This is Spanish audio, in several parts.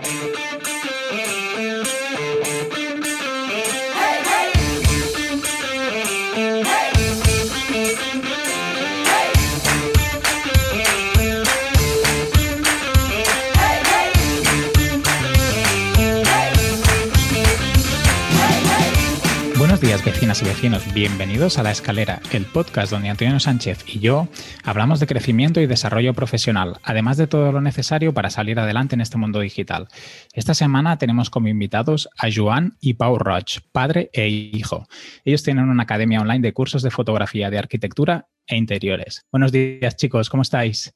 días, vecinas y vecinos. Bienvenidos a La Escalera, el podcast donde Antonio Sánchez y yo hablamos de crecimiento y desarrollo profesional, además de todo lo necesario para salir adelante en este mundo digital. Esta semana tenemos como invitados a Joan y Pau Roch, padre e hijo. Ellos tienen una academia online de cursos de fotografía, de arquitectura e interiores. Buenos días, chicos, ¿cómo estáis?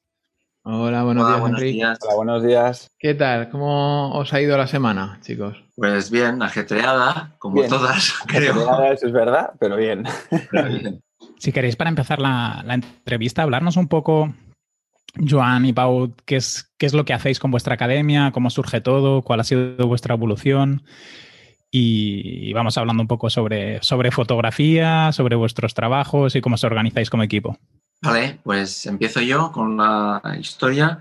Hola, buenos días, buenos Días. Hola, buenos días. ¿Qué tal? ¿Cómo os ha ido la semana, chicos? Pues bien, ajetreada, como todas, creo. Ajetreada, eso es verdad, pero bien. Si queréis, para empezar la, entrevista, hablarnos un poco, Joan y Pau, ¿qué es, qué es lo que hacéis con vuestra academia, cómo surge todo, cuál ha sido vuestra evolución. Y vamos hablando un poco sobre, sobre fotografía, sobre vuestros trabajos y cómo os organizáis como equipo. Vale, pues empiezo yo con la historia.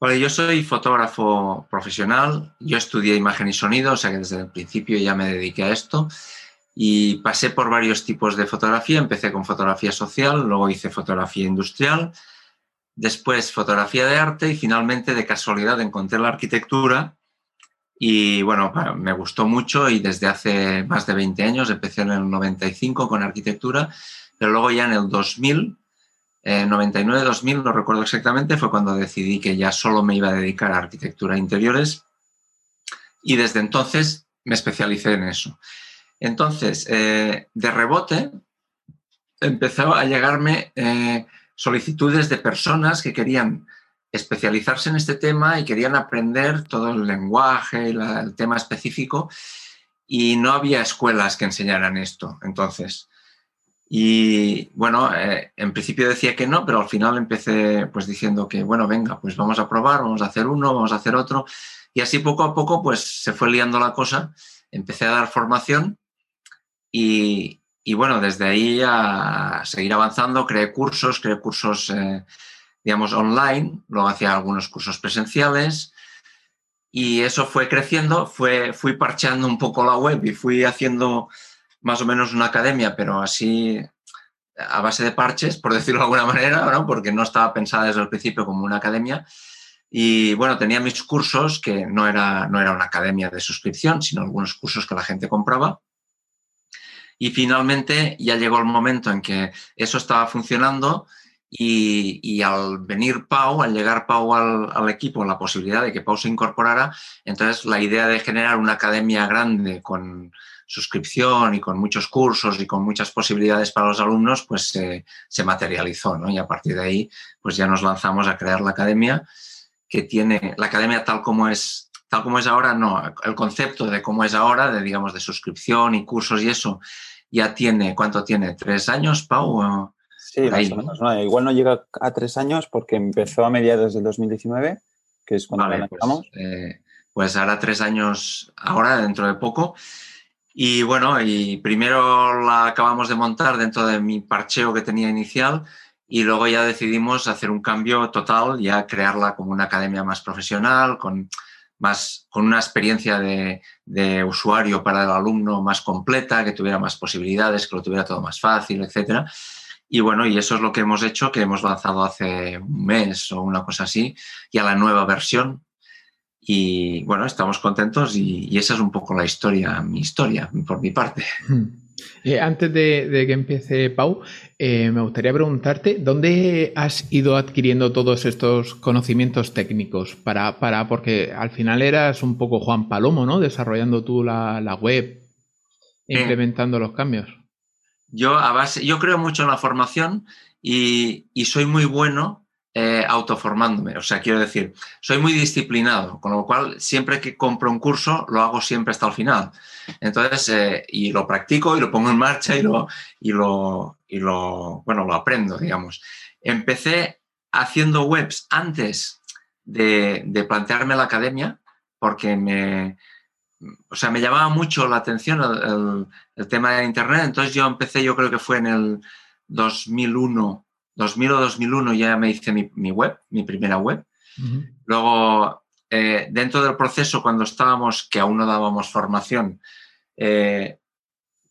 Vale, yo soy fotógrafo profesional, yo estudié imagen y sonido, o sea que desde el principio ya me dediqué a esto y pasé por varios tipos de fotografía. Empecé con fotografía social, luego hice fotografía industrial, después fotografía de arte y finalmente de casualidad encontré la arquitectura y bueno, me gustó mucho y desde hace más de 20 años, empecé en el 95 con arquitectura, pero luego ya en el 2000 99-2000, no recuerdo exactamente, fue cuando decidí que ya solo me iba a dedicar a arquitectura de interiores y desde entonces me especialicé en eso. Entonces, eh, de rebote, empezó a llegarme eh, solicitudes de personas que querían especializarse en este tema y querían aprender todo el lenguaje, el tema específico, y no había escuelas que enseñaran esto. Entonces, y bueno, eh, en principio decía que no, pero al final empecé pues diciendo que, bueno, venga, pues vamos a probar, vamos a hacer uno, vamos a hacer otro. Y así poco a poco pues se fue liando la cosa, empecé a dar formación y, y bueno, desde ahí a seguir avanzando, creé cursos, creé cursos, eh, digamos, online, luego hacía algunos cursos presenciales y eso fue creciendo, fue, fui parcheando un poco la web y fui haciendo más o menos una academia, pero así a base de parches, por decirlo de alguna manera, ¿no? porque no estaba pensada desde el principio como una academia. Y bueno, tenía mis cursos, que no era, no era una academia de suscripción, sino algunos cursos que la gente compraba. Y finalmente ya llegó el momento en que eso estaba funcionando y, y al venir Pau, al llegar Pau al, al, equipo, la posibilidad de que Pau se incorporara, entonces la idea de generar una academia grande con, suscripción y con muchos cursos y con muchas posibilidades para los alumnos, pues se materializó, ¿no? Y a partir de ahí, pues ya nos lanzamos a crear la academia, que tiene, la academia tal como es, tal como es ahora, no, el concepto de cómo es ahora, de digamos, de suscripción y cursos y eso, ya tiene, ¿cuánto tiene? ¿Tres años, Pau? Sí, más o menos, ¿no? Igual no llega a tres años porque empezó a mediados del 2019, que es cuando vale, pues, eh, pues ahora tres años, ahora, dentro de poco. Y bueno, y primero la acabamos de montar dentro de mi parcheo que tenía inicial y luego ya decidimos hacer un cambio total, ya crearla como una academia más profesional, con, más, con una experiencia de, de usuario para el alumno más completa, que tuviera más posibilidades, que lo tuviera todo más fácil, etc. Y bueno, y eso es lo que hemos hecho, que hemos lanzado hace un mes o una cosa así, ya la nueva versión, y bueno, estamos contentos y, esa es un poco la historia, mi historia, por mi parte. Hmm. Eh, antes de, que empiece Pau, eh, me gustaría preguntarte, ¿dónde has ido adquiriendo todos estos conocimientos técnicos? Para, para, porque al final eras un poco Juan Palomo, ¿no? Desarrollando tú la, la web, implementando los cambios. Yo, a base, yo creo mucho en la formación y, y soy muy bueno eh, autoformándome. O sea, quiero decir, soy muy disciplinado, con lo cual siempre que compro un curso lo hago siempre hasta el final. Entonces, eh, y lo practico y lo pongo en marcha y lo, y lo, y lo, bueno, lo aprendo, digamos. Empecé haciendo webs antes de, de plantearme la academia porque me, o sea, me llamaba mucho la atención el, el, tema de Internet. Entonces yo empecé, yo creo que fue en el 2001 2000 o 2001 ya me hice mi, web, mi primera web. Luego eh, dentro del proceso, cuando estábamos, que aún no dábamos formación, eh,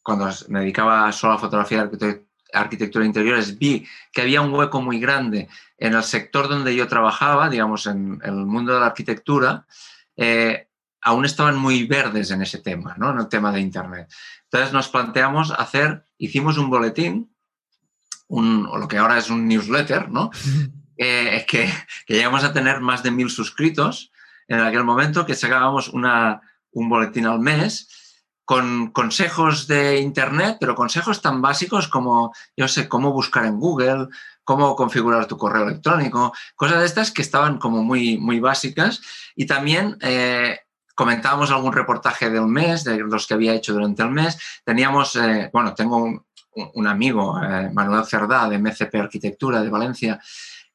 cuando me dedicaba solo a fotografía de arquitectura de interiores, vi que había un hueco muy grande en el sector donde yo trabajaba, digamos, en, el mundo de la arquitectura, eh, aún estaban muy verdes en ese tema, ¿no? en el tema de Internet. Entonces nos planteamos hacer, hicimos un boletín, un, o lo que ahora es un newsletter, ¿no? Eh, que, que, llegamos a tener más de mil suscritos en aquel momento, que sacábamos una, un boletín al mes con consejos de Internet, pero consejos tan básicos como, yo sé, cómo buscar en Google, cómo configurar tu correo electrónico, cosas de estas que estaban como muy, muy básicas. Y también eh, comentábamos algún reportaje del mes, de los que había hecho durante el mes. Teníamos, eh, bueno, tengo un, un amigo, eh, Manuel Cerdá, de MCP Arquitectura de Valencia,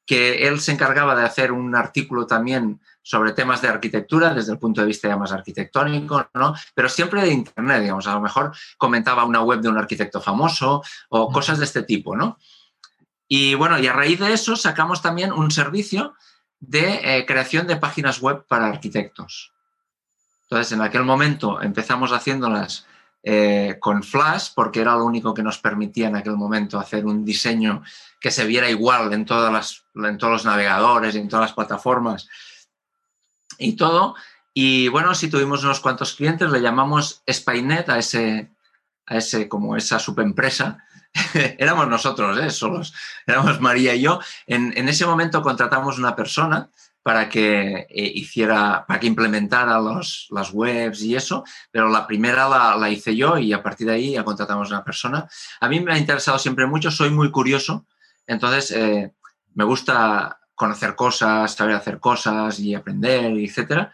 que él se encargaba de hacer un artículo también sobre temas de arquitectura desde el punto de vista ya más arquitectónico, ¿no? Pero siempre de Internet, digamos, a lo mejor comentaba una web de un arquitecto famoso o cosas de este tipo, ¿no? Y bueno, y a raíz de eso sacamos también un servicio de eh, creación de páginas web para arquitectos. Entonces, en aquel momento empezamos haciéndolas eh, con Flash, porque era lo único que nos permitía en aquel momento hacer un diseño que se viera igual en, todas las, en todos los navegadores en todas las plataformas y todo. Y bueno, si tuvimos unos cuantos clientes, le llamamos Spynet a ese, a ese como esa subempresa. éramos nosotros, ¿eh? solos, éramos María y yo. En, en ese momento contratamos una persona para que eh, hiciera, para que implementara los, las webs y eso, pero la primera la, la, hice yo y a partir de ahí ya contratamos a una persona. A mí me ha interesado siempre mucho, soy muy curioso, entonces eh, me gusta conocer cosas, saber hacer cosas y aprender, etc.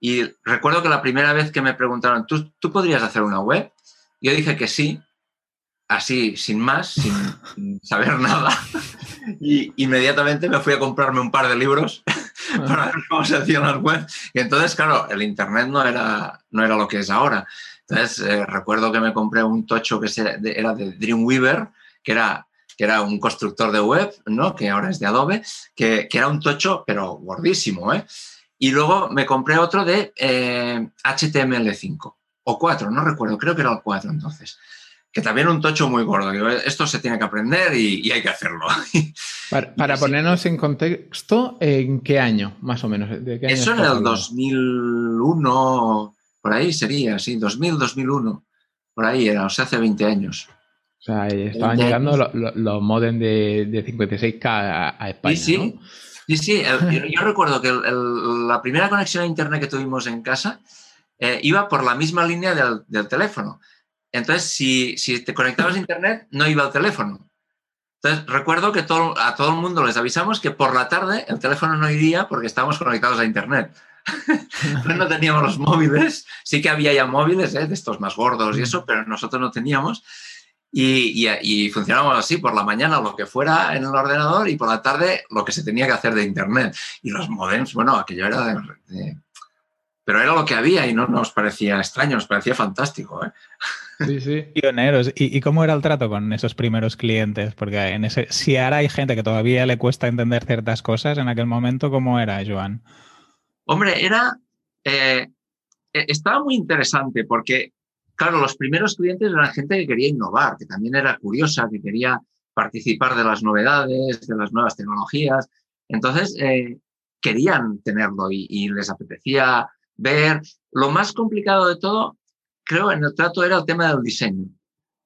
Y recuerdo que la primera vez que me preguntaron, ¿tú, ¿tú podrías hacer una web? Yo dije que sí, así, sin más, sin saber nada. Y inmediatamente me fui a comprarme un par de libros para ver cómo se hacían las webs. Y entonces, claro, el Internet no era, no era lo que es ahora. Entonces, eh, recuerdo que me compré un tocho que era de Dreamweaver, que era, que era un constructor de web, ¿no? que ahora es de Adobe, que, que era un tocho, pero gordísimo. ¿eh? Y luego me compré otro de eh, HTML5 o 4, no recuerdo, creo que era el 4 entonces que también un tocho muy gordo. Esto se tiene que aprender y, hay que hacerlo. Para, ponernos en contexto, ¿en qué año, más o menos? Eso en el 2001, por ahí sería, sí, 2000, 2001, por ahí era, o sea, hace 20 años. O sea, estaban llegando los, modems de, 56K a, España, sí, sí. Sí, sí, yo, recuerdo que la primera conexión a Internet que tuvimos en casa eh, iba por la misma línea del, del teléfono. Entonces, si, si te conectabas a Internet, no iba al teléfono. Entonces, recuerdo que todo, a todo el mundo les avisamos que por la tarde el teléfono no iría porque estábamos conectados a Internet. no teníamos los móviles, sí que había ya móviles ¿eh? de estos más gordos y eso, pero nosotros no teníamos. Y, y, funcionábamos así, por la mañana lo que fuera en el ordenador y por la tarde lo que se tenía que hacer de Internet. Y los modems, bueno, aquello era de, pero era lo que había y no nos parecía extraño, nos parecía fantástico. ¿eh? Sí, sí. Pioneros. ¿Y, cómo era el trato con esos primeros clientes? Porque en ese, si ahora hay gente que todavía le cuesta entender ciertas cosas, en aquel momento, ¿cómo era, Joan? Hombre, era. Eh, e, estaba muy interesante porque, claro, los primeros clientes eran gente que quería innovar, que también era curiosa, que quería participar de las novedades, de las nuevas tecnologías. Entonces, eh, querían tenerlo y les apetecía ver. Lo más complicado de todo creo en el trato era el tema del diseño,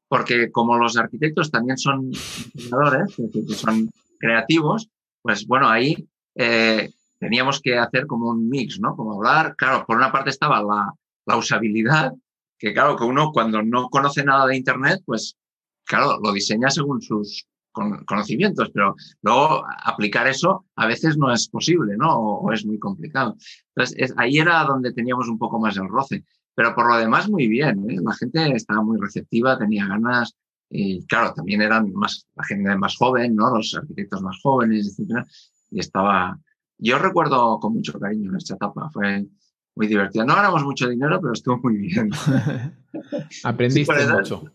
porque como los arquitectos también son diseñadores, son creativos, pues bueno, ahí eh, teníamos que hacer como un mix, ¿no? Como hablar, claro, por una parte estaba la, la usabilidad, que claro, que uno cuando no conoce nada de Internet, pues claro, lo diseña según sus conocimientos, pero luego aplicar eso a veces no es posible, ¿no? O, es muy complicado. Entonces, ahí era donde teníamos un poco más el roce. Pero por lo demás, muy bien. ¿eh? La gente estaba muy receptiva, tenía ganas. Y claro, también eran más, la gente más joven, ¿no? Los arquitectos más jóvenes, etc. Y estaba. Yo recuerdo con mucho cariño esta etapa. Fue muy divertida. No ganamos mucho dinero, pero estuvo muy bien. Aprendiste mucho.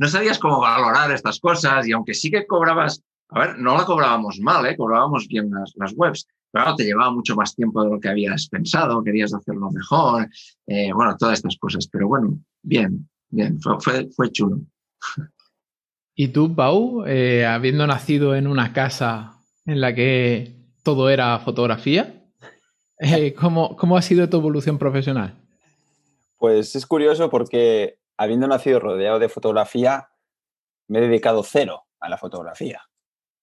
No sabías cómo valorar estas cosas y aunque sí que cobrabas a ver, no la cobrábamos mal, ¿eh? cobrábamos bien las, las webs, pero te llevaba mucho más tiempo de lo que habías pensado, querías hacerlo mejor, eh, bueno, todas estas cosas, pero bueno, bien, bien, fue, fue, chulo. ¿Y tú, Pau, eh, habiendo nacido en una casa en la que todo era fotografía, eh, ¿cómo, ¿cómo ha sido tu evolución profesional? Pues es curioso porque habiendo nacido rodeado de fotografía, me he dedicado cero a la fotografía.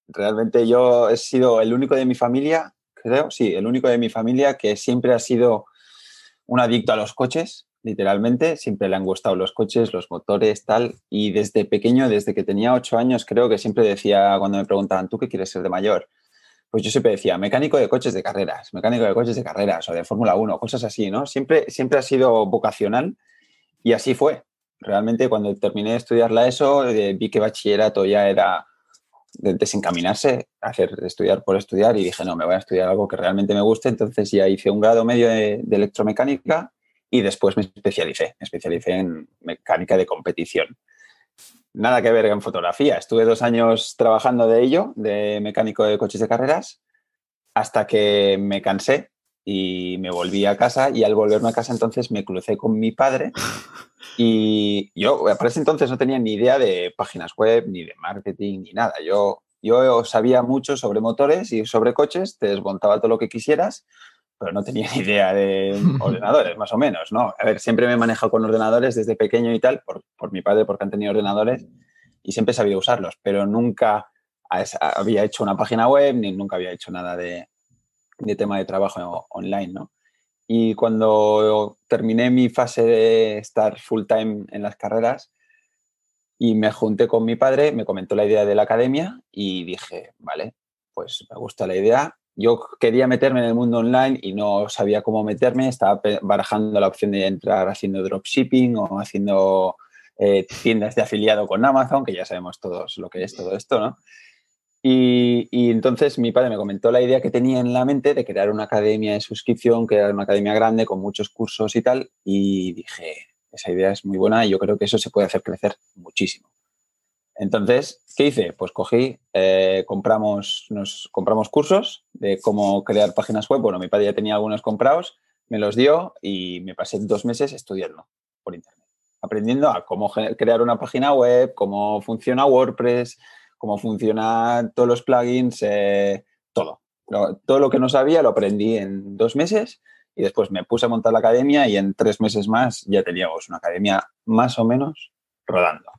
Realmente yo he sido el único de mi familia creo, sí, el único de mi familia que siempre ha sido un adicto a los coches, literalmente, siempre le han gustado los coches, los motores, tal, y desde pequeño, desde que tenía ocho años, creo que siempre decía, cuando me preguntaban, ¿tú qué quieres ser de mayor? Pues yo siempre decía, mecánico de coches de carreras, mecánico de coches de carreras o de Fórmula 1, cosas así, ¿no? Siempre, siempre ha sido vocacional y así fue. Realmente cuando terminé de estudiar la ESO, eh, vi que bachillerato ya era desencaminarse, hacer estudiar por estudiar y dije, no, me voy a estudiar algo que realmente me guste. Entonces ya hice un grado medio de, electromecánica y después me especialicé, me especialicé en mecánica de competición. Nada que ver en fotografía. Estuve dos años trabajando de ello, de mecánico de coches de carreras, hasta que me cansé y me volví a casa y al volverme a casa entonces me crucé con mi padre y yo para ese entonces no tenía ni idea de páginas web, ni de marketing, ni nada. Yo, yo sabía mucho sobre motores y sobre coches, te desmontaba todo lo que quisieras, pero no tenía ni idea de ordenadores, más o menos, ¿no? A ver, siempre me he manejado con ordenadores desde pequeño y tal, por, por mi padre, porque han tenido ordenadores, y siempre sabía usarlos, pero nunca había hecho una página web, ni nunca había hecho nada de, de tema de trabajo online, ¿no? Y cuando terminé mi fase de estar full time en las carreras y me junté con mi padre, me comentó la idea de la academia y dije, vale, pues me gusta la idea. Yo quería meterme en el mundo online y no sabía cómo meterme, estaba barajando la opción de entrar haciendo dropshipping o haciendo eh, tiendas de afiliado con Amazon, que ya sabemos todos lo que es todo esto, ¿no? Y, entonces mi padre me comentó la idea que tenía en la mente de crear una academia de suscripción, crear una academia grande con muchos cursos y tal. Y dije, esa idea es muy buena y yo creo que eso se puede hacer crecer muchísimo. Entonces, ¿qué hice? Pues cogí, eh, compramos, nos compramos cursos de cómo crear páginas web. Bueno, mi padre ya tenía algunos comprados, me los dio y me pasé dos meses estudiando por internet, aprendiendo a cómo crear una página web, cómo funciona WordPress, cómo funcionan todos los plugins, eh, todo. Todo lo que no sabía lo aprendí en dos meses y después me puse a montar la academia y en tres meses más ya teníamos una academia más o menos rodando.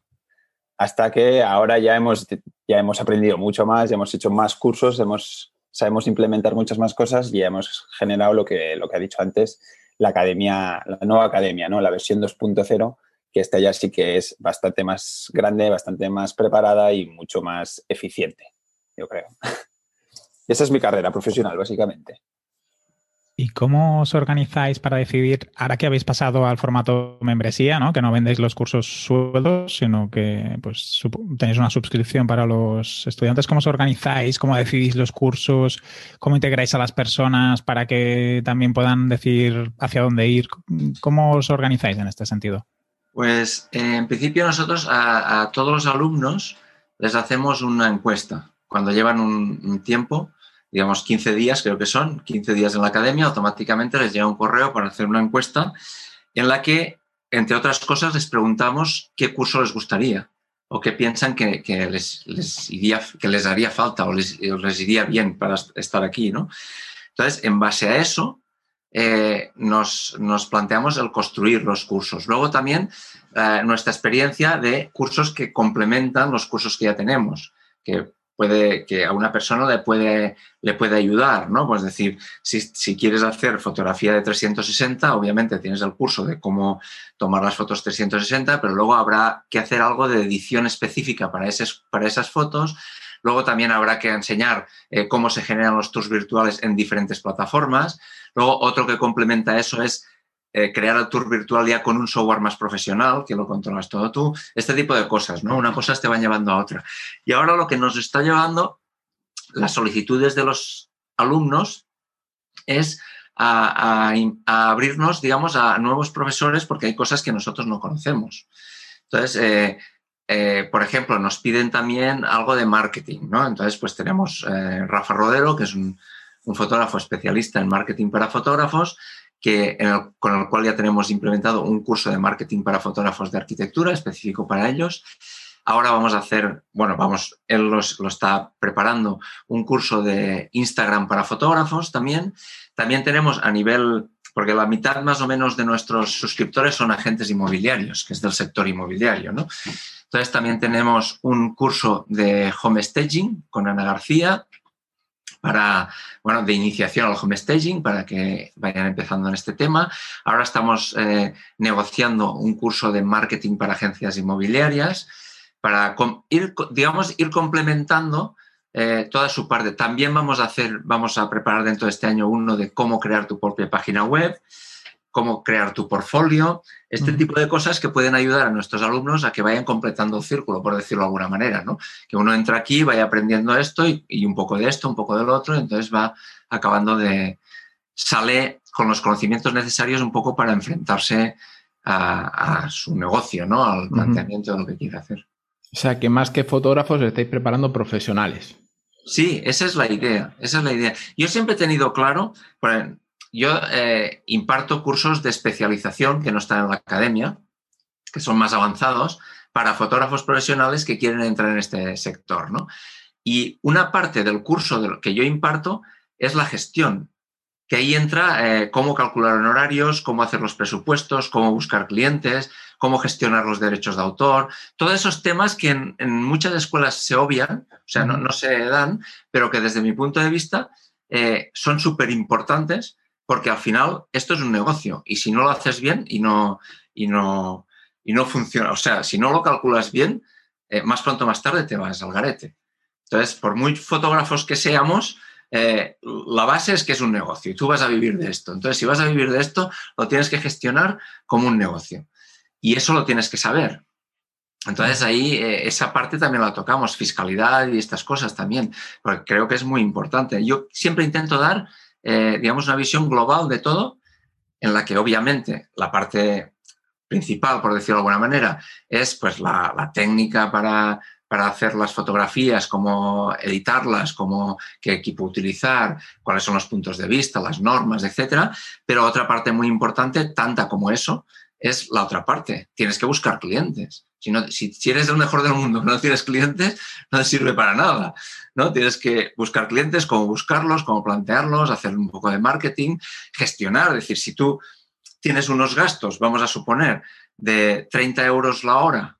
Hasta que ahora ya hemos, ya hemos aprendido mucho más, ya hemos hecho más cursos, hemos, sabemos implementar muchas más cosas y hemos generado lo que, lo que ha dicho antes, la academia, la nueva academia, ¿no? la versión 2.0 que esta ya sí que es bastante más grande, bastante más preparada y mucho más eficiente, yo creo. Esa es mi carrera profesional, básicamente. ¿Y cómo os organizáis para decidir, ahora que habéis pasado al formato membresía, ¿no? que no vendéis los cursos sueldos, sino que pues, tenéis una suscripción para los estudiantes, ¿cómo os organizáis? ¿Cómo decidís los cursos? ¿Cómo integráis a las personas para que también puedan decir hacia dónde ir? ¿Cómo os organizáis en este sentido? Pues en principio nosotros a, todos los alumnos les hacemos una encuesta. Cuando llevan un, tiempo, digamos 15 días creo que son, 15 días en la academia, automáticamente les llega un correo para hacer una encuesta en la que, entre otras cosas, les preguntamos qué curso les gustaría o qué piensan que, les, iría, que les haría falta o les, les, iría bien para estar aquí. ¿no? Entonces, en base a eso, eh, nos, planteamos el construir los cursos. Luego también eh, nuestra experiencia de cursos que complementan los cursos que ya tenemos, que puede que a una persona le puede, le puede ayudar, ¿no? Pues decir, si, quieres hacer fotografía de 360, obviamente tienes el curso de cómo tomar las fotos 360, pero luego habrá que hacer algo de edición específica para, para esas fotos. Luego también habrá que enseñar eh, cómo se generan los tours virtuales en diferentes plataformas. Luego, otro que complementa eso es eh, crear el tour virtual ya con un software más profesional, que lo controlas todo tú. Este tipo de cosas, ¿no? Una cosa te van llevando a otra. Y ahora lo que nos está llevando las solicitudes de los alumnos es a, abrirnos, digamos, a nuevos profesores porque hay cosas que nosotros no conocemos. Entonces, eh, por ejemplo, nos piden también algo de marketing, ¿no? Entonces, pues tenemos Rafa Rodero, que es un, un, fotógrafo especialista en marketing para fotógrafos, que, con el cual ya tenemos implementado un curso de marketing para fotógrafos de arquitectura específico para ellos. Ahora vamos a hacer, bueno, vamos, él lo está preparando, un curso de Instagram para fotógrafos también. También tenemos a nivel, porque la mitad más o menos de nuestros suscriptores son agentes inmobiliarios, que es del sector inmobiliario, ¿no? Entonces también tenemos un curso de home staging con Ana García, para, bueno, de iniciación al home staging para que vayan empezando en este tema. Ahora estamos eh, negociando un curso de marketing para agencias inmobiliarias para ir, digamos, ir complementando eh, toda su parte. También vamos a hacer, vamos a preparar dentro de este año uno de cómo crear tu propia página web, cómo crear tu portfolio, este tipo de cosas que pueden ayudar a nuestros alumnos a que vayan completando el círculo, por decirlo de alguna manera, ¿no? Que uno entra aquí, vaya aprendiendo esto y, un poco de esto, un poco del otro, entonces va acabando de, sale con los conocimientos necesarios un poco para enfrentarse a, su negocio, ¿no? Al planteamiento de lo que quiere hacer. O sea, que más que fotógrafos estáis preparando profesionales. Sí, esa es la idea, esa es la idea. Yo siempre he tenido claro, yo eh, imparto cursos de especialización que no están en la academia, que son más avanzados, para fotógrafos profesionales que quieren entrar en este sector. ¿no? Y una parte del curso de lo que yo imparto es la gestión, que ahí entra eh, cómo calcular honorarios, cómo hacer los presupuestos, cómo buscar clientes, cómo gestionar los derechos de autor, todos esos temas que en, muchas escuelas se obvian, o sea, no, se dan, pero que desde mi punto de vista eh, son súper importantes porque al final esto es un negocio y si no lo haces bien y no, y no, y no funciona, o sea, si no lo calculas bien, eh, más pronto o más tarde te vas al garete. Entonces, por muy fotógrafos que seamos, eh, la base es que es un negocio y tú vas a vivir de esto. Entonces, si vas a vivir de esto, lo tienes que gestionar como un negocio. Y eso lo tienes que saber. Entonces ahí eh, esa parte también la tocamos, fiscalidad y estas cosas también, porque creo que es muy importante. Yo siempre intento dar eh, digamos, una visión global de todo, en la que obviamente la parte principal, por decirlo de alguna manera, es pues la, técnica para, hacer las fotografías, cómo editarlas, cómo qué equipo utilizar, cuáles son los puntos de vista, las normas, etcétera. Pero otra parte muy importante, tanta como eso, es la otra parte. Tienes que buscar clientes. Si, no, si, eres el mejor del mundo no tienes clientes, no te sirve para nada. ¿no? Tienes que buscar clientes, cómo buscarlos, cómo plantearlos, hacer un poco de marketing, gestionar. Es decir, si tú tienes unos gastos, vamos a suponer, de 30 euros la hora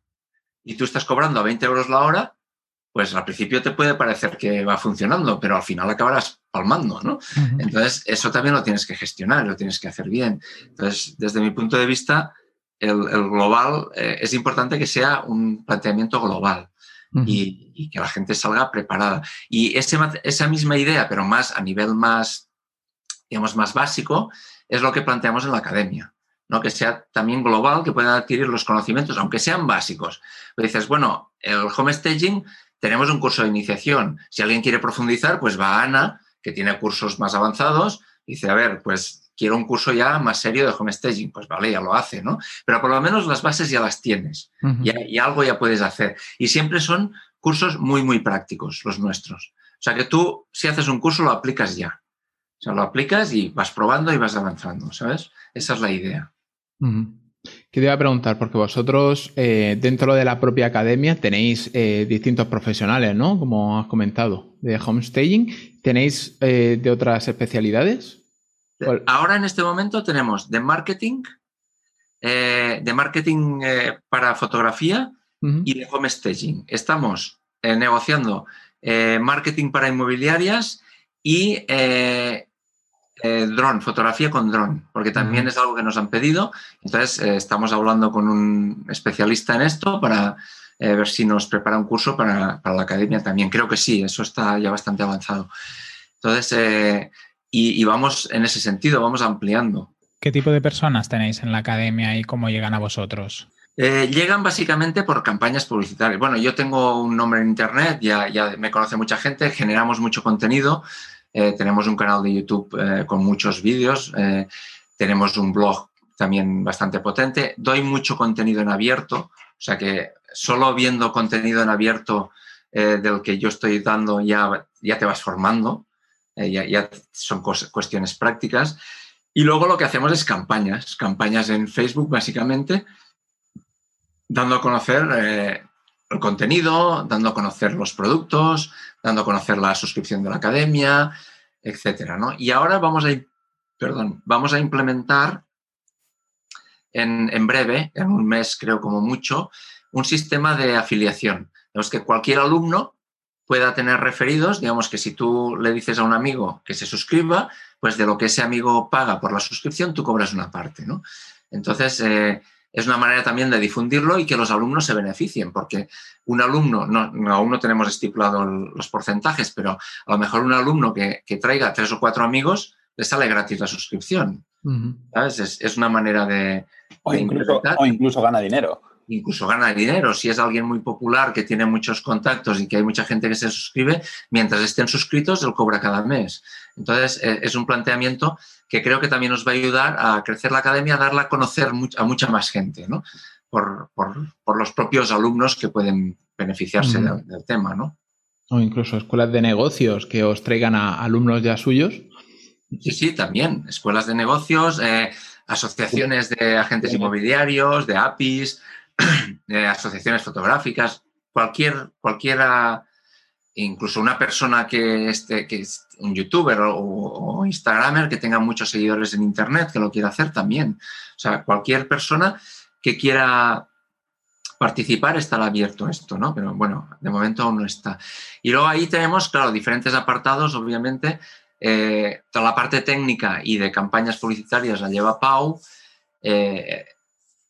y tú estás cobrando a 20 euros la hora, pues al principio te puede parecer que va funcionando, pero al final acabarás palmando, ¿no? Entonces, eso también lo tienes que gestionar, lo tienes que hacer bien. Entonces, desde mi punto de vista, el, global eh, es importante que sea un planteamiento global y, que la gente salga preparada. Y esa misma idea, pero más a nivel más, digamos, más básico, es lo que planteamos en la academia. ¿no? que sea también global, que puedan adquirir los conocimientos, aunque sean básicos. Pero dices, bueno, el home staging tenemos un curso de iniciación. Si alguien quiere profundizar, pues va a Ana, que tiene cursos más avanzados, y dice, a ver, pues quiero un curso ya más serio de home staging, pues vale, ya lo hace, ¿no? Pero por lo menos las bases ya las tienes y, algo ya puedes hacer. Y siempre son cursos muy, muy prácticos los nuestros. O sea que tú, si haces un curso, lo aplicas ya. O sea, lo aplicas y vas probando y vas avanzando, ¿sabes? Esa es la idea. Quería preguntar, porque vosotros eh, dentro de la propia academia tenéis eh, distintos profesionales, ¿no? Como has comentado, de home staging. ¿Tenéis eh, de otras especialidades? Ahora en este momento tenemos de marketing, eh, de marketing eh, para fotografía y de home staging. Estamos eh, negociando marketing para inmobiliarias y drone, fotografía con drone, porque también es algo que nos han pedido. Entonces estamos hablando con un especialista en esto para ver si nos prepara un curso para, para, la academia también. Creo que sí, eso está ya bastante avanzado. Entonces, y, vamos en ese sentido, vamos ampliando. ¿Qué tipo de personas tenéis en la academia y cómo llegan a vosotros? Eh, llegan básicamente por campañas publicitarias. Bueno, yo tengo un nombre en Internet, ya, ya me conoce mucha gente, generamos mucho contenido, eh, tenemos un canal de YouTube eh, con muchos vídeos, tenemos un blog también bastante potente, doy mucho contenido en abierto, o sea que solo viendo contenido en abierto del que yo estoy dando ya, ya te vas formando, eh, ya, son cuestiones prácticas. Y luego lo que hacemos es campañas, campañas en Facebook básicamente, dando a conocer eh, el contenido, dando a conocer los productos, dando a conocer la suscripción de la academia, etcétera. ¿no? Y ahora vamos a, perdón, vamos a implementar en, en, breve, en un mes creo como mucho, un sistema de afiliación. Es que cualquier alumno pueda tener referidos, digamos que si tú le dices a un amigo que se suscriba, pues de lo que ese amigo paga por la suscripción, tú cobras una parte, ¿no? Entonces, eh, es una manera también de difundirlo y que los alumnos se beneficien, porque un alumno, no, aún no tenemos estipulado los porcentajes, pero a lo mejor un alumno que, traiga tres o cuatro amigos, le sale gratis la suscripción. Es, una manera de... o incluso gana dinero incluso gana dinero. Si es alguien muy popular que tiene muchos contactos y que hay mucha gente que se suscribe, mientras estén suscritos, él cobra cada mes. Entonces, eh, es un planteamiento que creo que también nos va a ayudar a crecer la academia, a darla a conocer a mucha más gente, ¿no? Por, los propios alumnos que pueden beneficiarse del, tema, ¿no? O incluso escuelas de negocios que os traigan a alumnos ya suyos. Sí, sí, también. Escuelas de negocios, eh, asociaciones de agentes inmobiliarios, de APIs, asociaciones fotográficas, cualquier, cualquiera, incluso una persona que, esté, que es un youtuber o, instagramer que tenga muchos seguidores en internet, que lo quiera hacer también. O sea, cualquier persona que quiera participar estará abierto esto, ¿no? Pero bueno, de momento aún no está. Y luego ahí tenemos, claro, diferentes apartados, obviamente. Eh, toda la parte técnica y de campañas publicitarias la lleva Pau. Eh,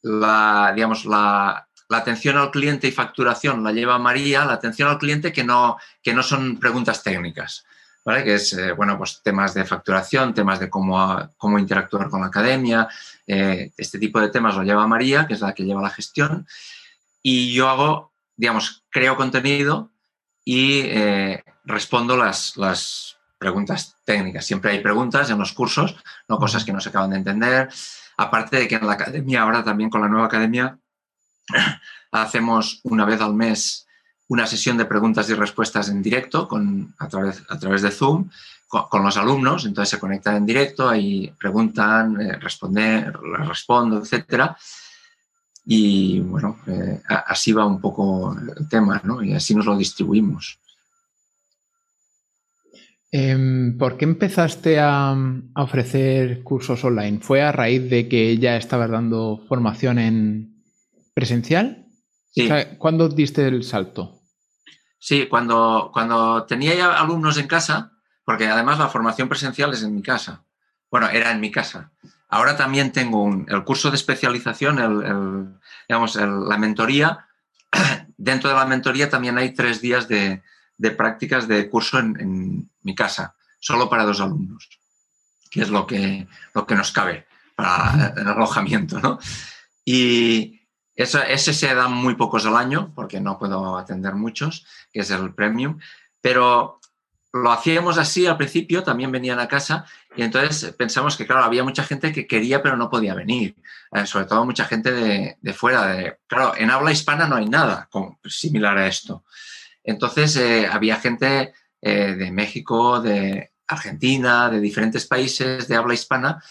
la, digamos, la, atención al cliente y facturación la lleva María, la atención al cliente que no, que no son preguntas técnicas, ¿vale? Que es, eh, bueno, pues temas de facturación, temas de cómo, cómo interactuar con la academia, eh, este tipo de temas lo lleva María, que es la que lleva la gestión, y yo hago, digamos, creo contenido y eh, respondo las, las preguntas técnicas. Siempre hay preguntas en los cursos, no cosas que no se acaban de entender. Aparte de que en la academia, ahora también con la nueva academia, hacemos una vez al mes una sesión de preguntas y respuestas en directo con, a, través, a través de Zoom con, los alumnos. Entonces se conectan en directo, ahí preguntan, eh, responder, les respondo, etc. Y bueno, eh, así va un poco el tema, ¿no? Y así nos lo distribuimos. Em, ¿Por qué empezaste a, ofrecer cursos online? ¿Fue a raíz de que ya estabas dando formación en presencial? Sí. ¿Cuándo diste el salto? Sí, cuando, cuando tenía ya alumnos en casa, porque además la formación presencial es en mi casa. Bueno, era en mi casa. Ahora también tengo el curso de especialización, el, digamos, la mentoría. Dentro de la mentoría también hay tres días de, de prácticas de curso en, mi casa, solo para dos alumnos, que es lo que, lo que nos cabe para el alojamiento. ¿no? Y eso, ese se da muy pocos al año, porque no puedo atender muchos, que es el premium, pero lo hacíamos así al principio, también venían a casa y entonces pensamos que, claro, había mucha gente que quería pero no podía venir, eh, sobre todo mucha gente de, de, fuera. De, claro, en habla hispana no hay nada similar a esto. Entonces, eh, había gente eh, de México, de Argentina, de diferentes países de habla hispana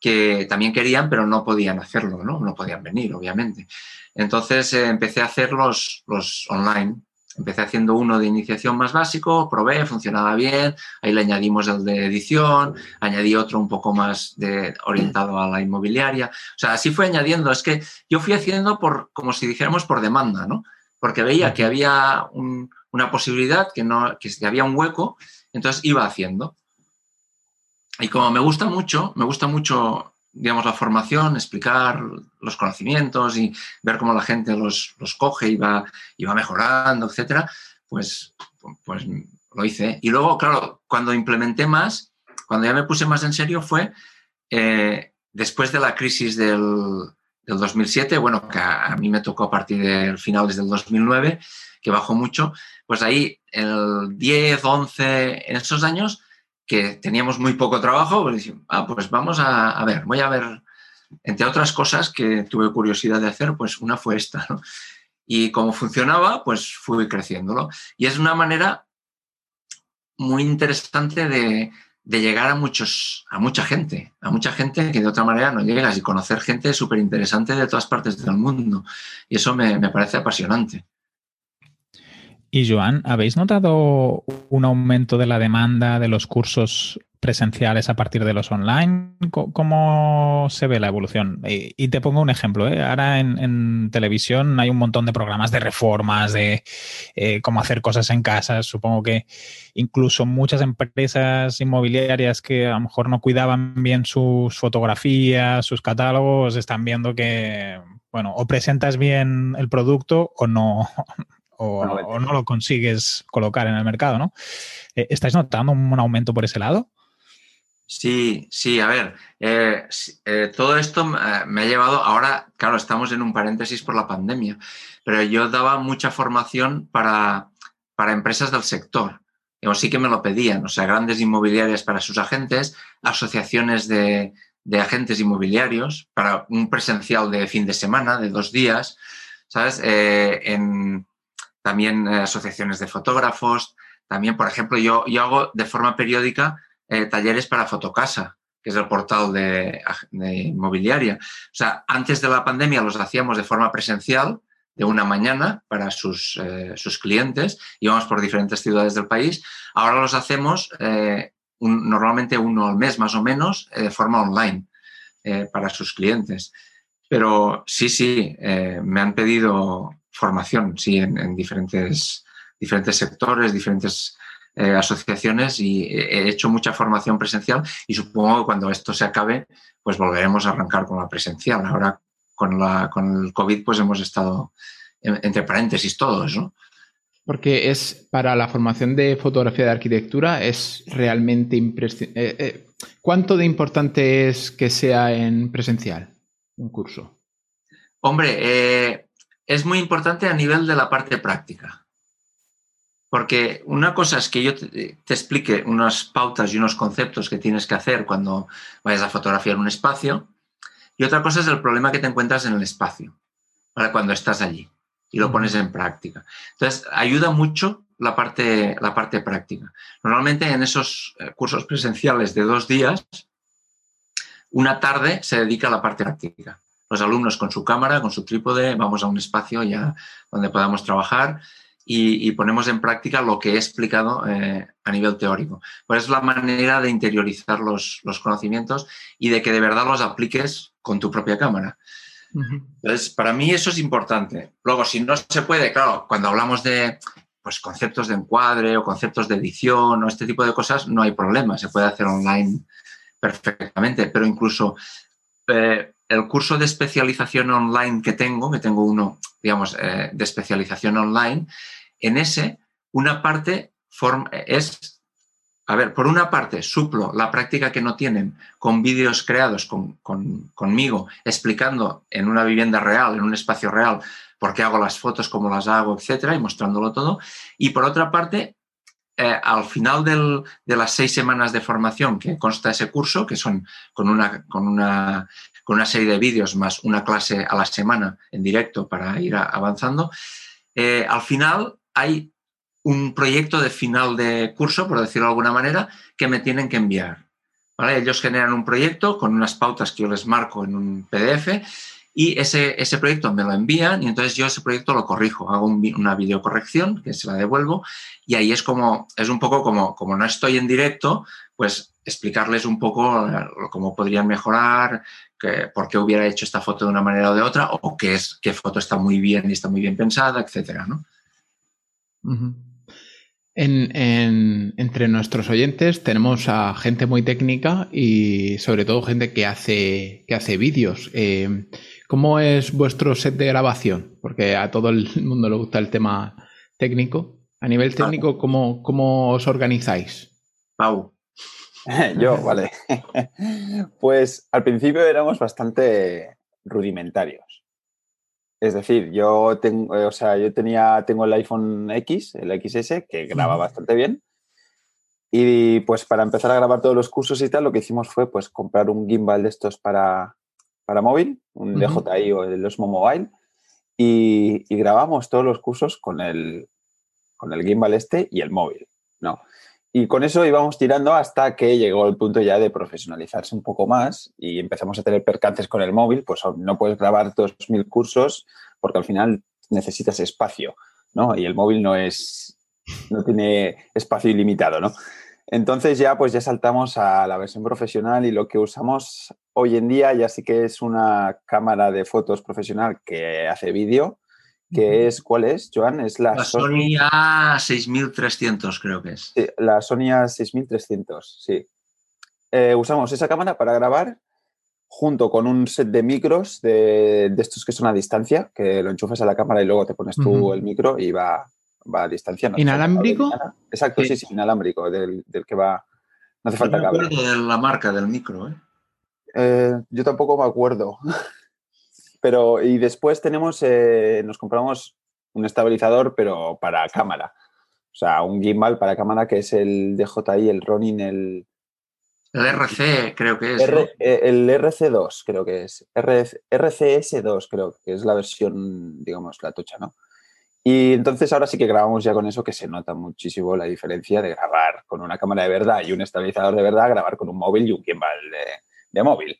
que también querían, pero no podían hacerlo, no, no podían venir, obviamente. Entonces, eh, empecé a hacer los, online. Empecé haciendo uno de iniciación más básico, probé, funcionaba bien, ahí le añadimos el de edición, añadí otro un poco más orientado a la inmobiliaria. O sea, así fue añadiendo. Es que yo fui haciendo por, como si dijéramos, por demanda, ¿no? Porque veía que había un, una posibilidad, que, no, que había un hueco, entonces iba haciendo. Y como me gusta mucho, me gusta mucho, digamos, la formación, explicar los conocimientos y ver cómo la gente los, los coge y va, y va mejorando, etcétera, pues, pues lo hice. Y luego, claro, cuando implementé más, cuando ya me puse más en serio fue eh, después de la crisis del, del 2007, bueno, que a, mí me tocó a partir del finales del 2009, que bajó mucho, pues ahí el 10, 11, en esos años que teníamos muy poco trabajo, pues ah, pues vamos a, ver, voy a ver, entre otras cosas que tuve curiosidad de hacer, pues una fue esta, ¿no? Y como funcionaba, pues fui creciéndolo. Y es una manera muy interesante de, llegar a, muchos, a mucha gente, a mucha gente que de otra manera no llegas y conocer gente súper interesante de todas partes del mundo. Y eso me, me parece apasionante. Y Joan, ¿habéis notado un aumento de la demanda de los cursos presenciales a partir de los online? ¿Cómo se ve la evolución? Y te pongo un ejemplo. ¿eh? Ahora en, televisión hay un montón de programas de reformas, de eh, cómo hacer cosas en casa. Supongo que incluso muchas empresas inmobiliarias que a lo mejor no cuidaban bien sus fotografías, sus catálogos, están viendo que, bueno, o presentas bien el producto o no, o, no lo consigues colocar en el mercado, ¿no? Eh, ¿Estáis notando un aumento por ese lado? Sí, sí, a ver, eh, eh, todo esto me ha llevado, ahora, claro, estamos en un paréntesis por la pandemia, pero yo daba mucha formación para, para empresas del sector. Y sí que me lo pedían, o sea, grandes inmobiliarias para sus agentes, asociaciones de, de agentes inmobiliarios para un presencial de fin de semana, de dos días, ¿sabes? en, también eh, asociaciones de fotógrafos, también, por ejemplo, yo, yo hago de forma periódica eh, talleres para Fotocasa, que es el portal de, inmobiliaria. O sea, antes de la pandemia los hacíamos de forma presencial, de una mañana para sus, eh, sus clientes, íbamos por diferentes ciudades del país. Ahora los hacemos normalmente uno al mes más o menos de forma online para sus clientes. Pero sí, sí, me han pedido formación, sí, en, diferentes, diferentes sectores, diferentes eh, asociaciones y he hecho mucha formación presencial y supongo que cuando esto se acabe, pues volveremos a arrancar con la presencial. Ahora con, la, con el COVID pues hemos estado entre paréntesis todos, ¿no? Porque es para la formación de fotografía de arquitectura es realmente imprescindible. Eh, eh, ¿Cuánto de importante es que sea en presencial un curso? Hombre, eh, es muy importante a nivel de la parte práctica. Porque una cosa es que yo te, explique unas pautas y unos conceptos que tienes que hacer cuando vayas a fotografiar un espacio, y otra cosa es el problema que te encuentras en el espacio, para cuando estás allí y lo pones en práctica. Entonces, ayuda mucho la parte, la parte práctica. Normalmente en esos eh, cursos presenciales de dos días, una tarde se dedica a la parte práctica los alumnos con su cámara, con su trípode, vamos a un espacio ya donde podamos trabajar y, ponemos en práctica lo que he explicado eh, a nivel teórico. Pues es la manera de interiorizar los, conocimientos y de que de verdad los apliques con tu propia cámara. Entonces, para mí eso es importante. Luego, si no se puede, claro, cuando hablamos de pues, conceptos de encuadre o conceptos de edición o este tipo de cosas, no hay problema, se puede hacer online perfectamente, pero incluso eh, el curso de especialización online que tengo, que tengo uno, digamos, eh, de especialización online, en ese, una parte es, a ver, por una parte, suplo la práctica que no tienen con vídeos creados conmigo, explicando en una vivienda real, en un espacio real, por qué hago las fotos, cómo las hago, etcétera, y mostrándolo todo. Y por otra parte, eh, al final de las seis semanas de formación que consta ese curso, que son con una, con una con una serie de vídeos más una clase a la semana en directo para ir avanzando. Eh, al final hay un proyecto de final de curso, por decirlo de alguna manera, que me tienen que enviar. Ellos generan un proyecto con unas pautas que yo les marco en un PDF y ese, ese proyecto me lo envían y entonces yo ese proyecto lo corrijo, hago una videocorrección que se la devuelvo y ahí es como, es un poco como, como no estoy en directo, pues explicarles un poco eh, cómo podrían mejorar, que, por qué hubiera hecho esta foto de una manera o de otra, o qué, es, qué foto está muy bien y está muy bien pensada, etcétera, ¿no? entre nuestros oyentes tenemos a gente muy técnica y sobre todo gente que hace, que hace vídeos. Eh, ¿Cómo es vuestro set de grabación? Porque a todo el mundo le gusta el tema técnico. A nivel técnico, ¿cómo, cómo os organizáis? Pau. Yo, vale. pues al principio éramos bastante rudimentarios. Es decir, yo tengo, o sea, yo tenía, tengo el iPhone X, el XS, que graba bastante bien. Y pues para empezar a grabar todos los cursos y tal, lo que hicimos fue pues comprar un gimbal de estos para, para móvil, un DJI o el Osmo Mobile. y, grabamos todos los cursos con el, con el gimbal este y el móvil, ¿no? Y con eso íbamos tirando hasta que llegó el punto ya de profesionalizarse un poco más y empezamos a tener percances con el móvil, pues no puedes grabar 2.000 cursos porque al final necesitas espacio, ¿no? Y el móvil no es, no tiene espacio ilimitado, ¿no? Entonces ya pues ya saltamos a la versión profesional y lo que usamos hoy en día ya sí que es una cámara de fotos profesional que hace vídeo, que es, ¿cuál es, Joan? Es la, Sony A6300 creo que es. Sí, la Sony A6300, sí. Eh, usamos esa cámara para grabar junto con un set de micros de, estos que son a distancia, que lo enchufas a la cámara y luego te pones tú el micro y va, va a distancia. ¿Inalámbrico? Exacto, sí, sí, inalámbrico, del, que va. No hace falta no me acuerdo de la marca del micro, ¿eh? ¿eh? yo tampoco me acuerdo. pero, y después tenemos, eh, nos compramos un estabilizador, pero para cámara. O sea, un gimbal para cámara que es el DJI, el Ronin, el. El RC, creo que es. El RC2, creo que es. RCS2, creo que es la versión, digamos, la tocha, ¿no? Y entonces ahora sí que grabamos ya con eso, que se nota muchísimo la diferencia de grabar con una cámara de verdad y un estabilizador de verdad, grabar con un móvil y un gimbal de, móvil.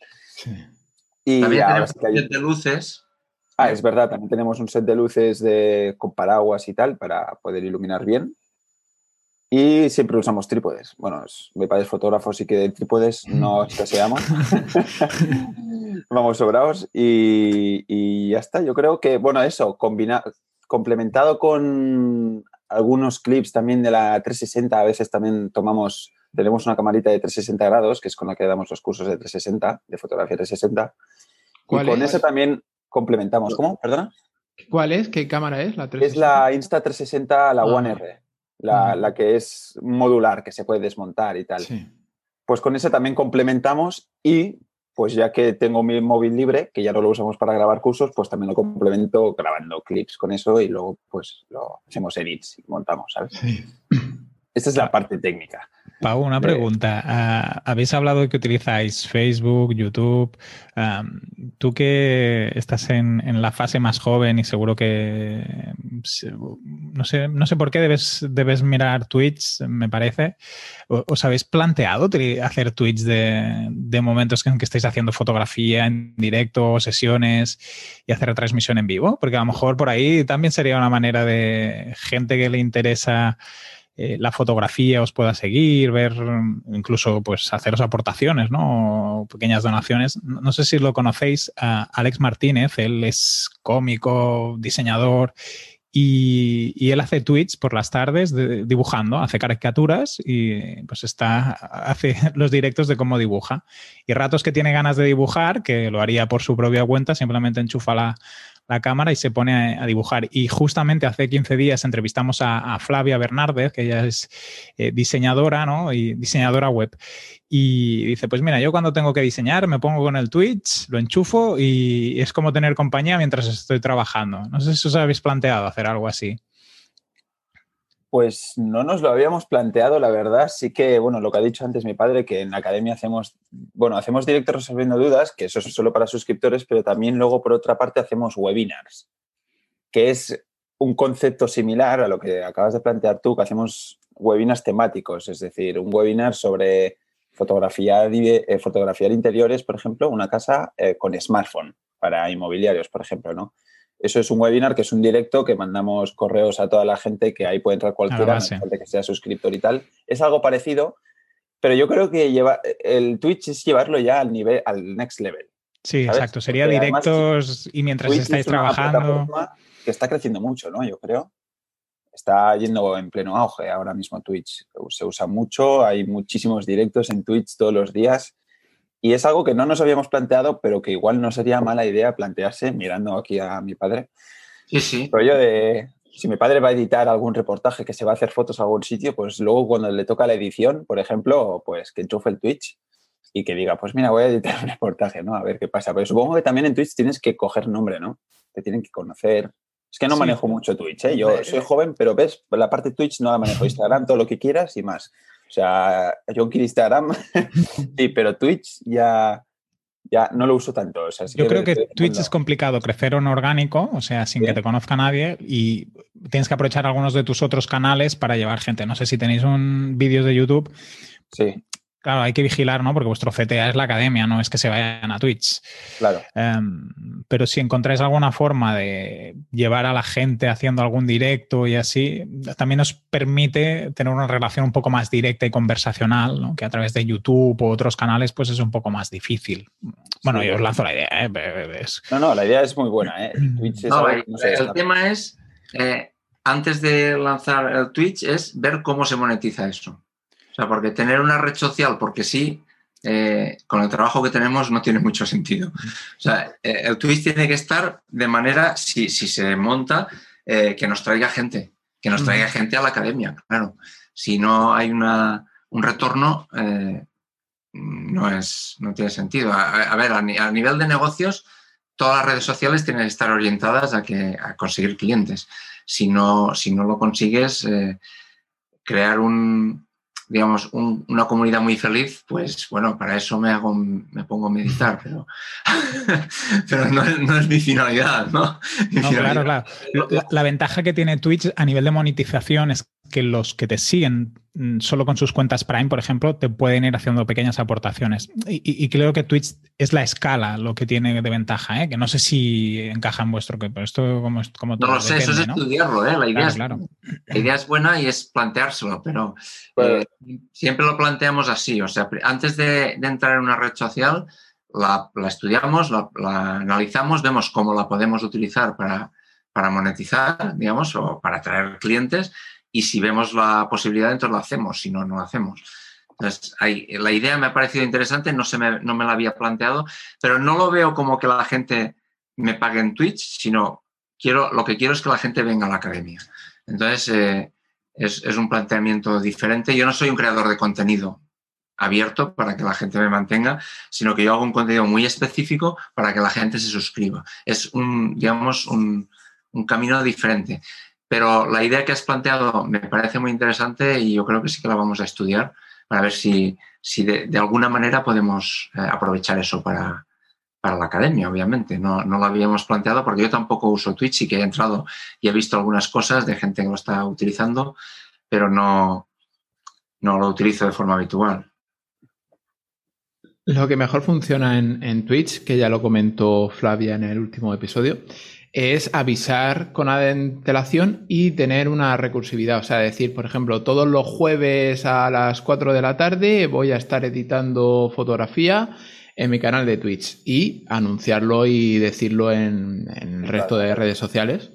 Y también tenemos un set de luces. Ah, es verdad, también tenemos un set de luces de, con paraguas y tal para poder iluminar bien. Y siempre usamos trípodes. Bueno, mi padre es fotógrafo, así que de trípodes no escaseamos. Vamos sobrados y, y, ya está. Yo creo que, bueno, eso, combinar complementado con algunos clips también de la 360, a veces también tomamos, tenemos una camarita de 360 grados, que es con la que damos los cursos de 360, de fotografía 360. Y con eso también complementamos. ¿Cómo? ¿Perdona? ¿Cuál es? ¿Qué cámara es? La Es la Insta360, la ah. One R, la, la, que es modular, que se puede desmontar y tal. Pues con esa también complementamos y pues ya que tengo mi móvil libre, que ya no lo usamos para grabar cursos, pues también lo complemento grabando clips con eso y luego pues lo hacemos edits y montamos, ¿sabes? Esta es la parte técnica. Pau, una pregunta. Ah, habéis hablado de que utilizáis Facebook, YouTube. tú que estás en, la fase más joven y seguro que no sé, no sé por qué debes, debes mirar Twitch, me parece. ¿Os habéis planteado hacer Twitch de, de momentos en que estáis haciendo fotografía en directo, sesiones y hacer retransmisión en vivo? Porque a lo mejor por ahí también sería una manera de gente que le interesa eh, la fotografía os pueda seguir, ver, incluso pues haceros aportaciones, ¿no? pequeñas donaciones. No, sé si lo conocéis, Alex Martínez, él es cómico, diseñador y, él hace tweets por las tardes dibujando, hace caricaturas y pues está, hace los directos de cómo dibuja. Y ratos que tiene ganas de dibujar, que lo haría por su propia cuenta, simplemente enchufa la, la cámara y se pone a, dibujar. Y justamente hace 15 días entrevistamos a, Flavia Bernárdez, que ella es eh, diseñadora, ¿no? Y diseñadora web. Y dice, pues mira, yo cuando tengo que diseñar me pongo con el Twitch, lo enchufo y es como tener compañía mientras estoy trabajando. No sé si os habéis planteado hacer algo así. Pues no nos lo habíamos planteado, la verdad. Sí que, bueno, lo que ha dicho antes mi padre, que en la academia hacemos, bueno, hacemos directos resolviendo dudas, que eso es solo para suscriptores, pero también luego, por otra parte, hacemos webinars, que es un concepto similar a lo que acabas de plantear tú, que hacemos webinars temáticos, es decir, un webinar sobre fotografía, eh, fotografiar interiores, por ejemplo, una casa eh, con smartphone para inmobiliarios, por ejemplo, ¿no? Eso es un webinar que es un directo que mandamos correos a toda la gente que ahí puede entrar cualquiera, gente que sea suscriptor y tal. Es algo parecido, pero yo creo que lleva, el Twitch es llevarlo ya al nivel, al next level. Sí, exacto. Sería directos y mientras estáis trabajando. Que está creciendo mucho, ¿no? Yo creo. Está yendo en pleno auge ahora mismo Twitch. Se usa mucho, hay muchísimos directos en Twitch todos los días y es algo que no nos habíamos planteado, pero que igual no sería mala idea plantearse mirando aquí a mi padre. Sí, sí. Rollo de, si mi padre va a editar algún reportaje que se va a hacer fotos a algún sitio, pues luego cuando le toca la edición, por ejemplo, pues que enchufe el Twitch y que diga, pues mira, voy a editar un reportaje, ¿no? A ver qué pasa. Pero supongo que también en Twitch tienes que coger nombre, ¿no? Te tienen que conocer. Es que no manejo mucho Twitch, ¿eh? Yo soy joven, pero ves, la parte de Twitch no la manejo. Instagram, todo lo que quieras y más. O sea, yo quiero Instagram, sí, pero Twitch ya, ya no lo uso tanto. Yo creo que Twitch es complicado crecer en orgánico, o sea, sin que te conozca nadie, y tienes que aprovechar algunos de tus otros canales para llevar gente. No sé si tenéis un vídeo de YouTube. Sí. Claro, hay que vigilar, ¿no? Porque vuestro CTA es la academia, no es que se vayan a Twitch. Claro. Em, pero si encontráis alguna forma de llevar a la gente haciendo algún directo y así, también os permite tener una relación un poco más directa y conversacional, ¿no? Que a través de YouTube o otros canales, pues es un poco más difícil. Bueno, yo os lanzo la idea, ¿eh? No, no, la idea es muy buena, ¿eh? Twitch es no, el tema es, eh, antes de lanzar el Twitch, es ver cómo se monetiza eso. Sea, porque tener una red social, porque sí, eh, con el trabajo que tenemos no tiene mucho sentido. O sea, eh, el Twitch tiene que estar de manera, si, se monta, eh, que nos traiga gente, que nos traiga gente a la academia, claro. Si no hay una, un retorno, no, es, no tiene sentido. A, ver, a, nivel de negocios, todas las redes sociales tienen que estar orientadas a, que, a conseguir clientes. Si no, si no lo consigues, crear un, digamos, una comunidad muy feliz, pues bueno, para eso me, hago, me pongo a meditar, pero, pero no, es mi finalidad, ¿no? Claro, claro. la, ventaja que tiene Twitch a nivel de monetización es que los que te siguen mm, solo con sus cuentas Prime, por ejemplo, te pueden ir haciendo pequeñas aportaciones. Y, creo que Twitch es la escala lo que tiene de ventaja, ¿eh? que no sé si encaja en vuestro pero esto como, como No lo sé, eso es estudiarlo, ¿eh? la, idea es, la idea es buena y es planteárselo, pero eh, siempre lo planteamos así, o sea, antes de, entrar en una red social, la, estudiamos, la, analizamos, vemos cómo la podemos utilizar para, para monetizar, digamos, o para atraer clientes y si vemos la posibilidad, entonces lo hacemos, si no, no lo hacemos. Entonces, la idea me ha parecido interesante, no, se me, no me la había planteado, pero no lo veo como que la gente me pague en Twitch, sino quiero, lo que quiero es que la gente venga a la academia. Entonces, eh, es, es, un planteamiento diferente. Yo no soy un creador de contenido abierto para que la gente me mantenga, sino que yo hago un contenido muy específico para que la gente se suscriba. Es un, digamos, un, un camino diferente. Pero la idea que has planteado me parece muy interesante y yo creo que sí que la vamos a estudiar para ver si, si de, alguna manera podemos eh, aprovechar eso para, para, la academia, obviamente. No, no, lo habíamos planteado porque yo tampoco uso Twitch y que he entrado y he visto algunas cosas de gente que lo está utilizando, pero no, no lo utilizo de forma habitual. Lo que mejor funciona en, en Twitch, que ya lo comentó Flavia en el último episodio, es avisar con antelación y tener una recursividad. O sea, decir, por ejemplo, todos los jueves a las 4 de la tarde voy a estar editando fotografía en mi canal de Twitch y anunciarlo y decirlo en, el resto de redes sociales.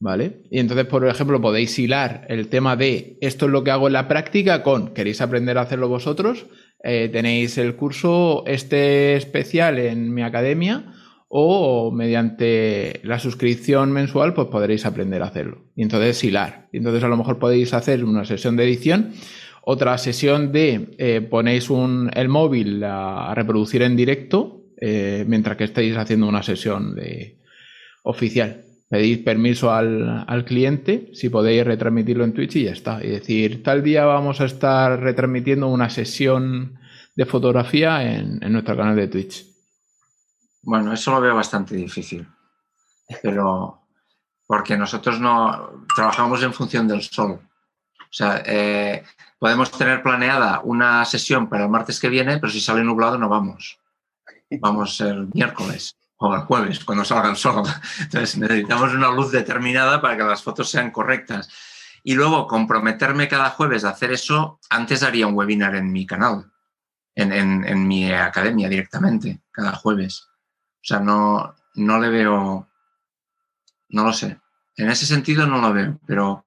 ¿Vale? Y entonces, por ejemplo, podéis hilar el tema de esto es lo que hago en la práctica con queréis aprender a hacerlo vosotros. Eh, tenéis el curso este especial en mi academia o mediante la suscripción mensual pues podréis aprender a hacerlo. Y entonces hilar. Y entonces a lo mejor podéis hacer una sesión de edición, otra sesión de eh, ponéis un, el móvil a, reproducir en directo eh, mientras que estáis haciendo una sesión de, oficial. Pedís permiso al, al, cliente si podéis retransmitirlo en Twitch y ya está. Y decir, tal día vamos a estar retransmitiendo una sesión de fotografía en nuestro canal de Twitch. Bueno, eso lo veo bastante difícil, pero porque nosotros no trabajamos en función del sol. O sea, eh, podemos tener planeada una sesión para el martes que viene, pero si sale nublado no vamos. Vamos el miércoles o el jueves, cuando salga el sol. Entonces necesitamos una luz determinada para que las fotos sean correctas. Y luego comprometerme cada jueves a hacer eso, antes haría un webinar en mi canal, en, en mi academia directamente, cada jueves. O sea, no, no le veo, no lo sé. En ese sentido no lo veo, pero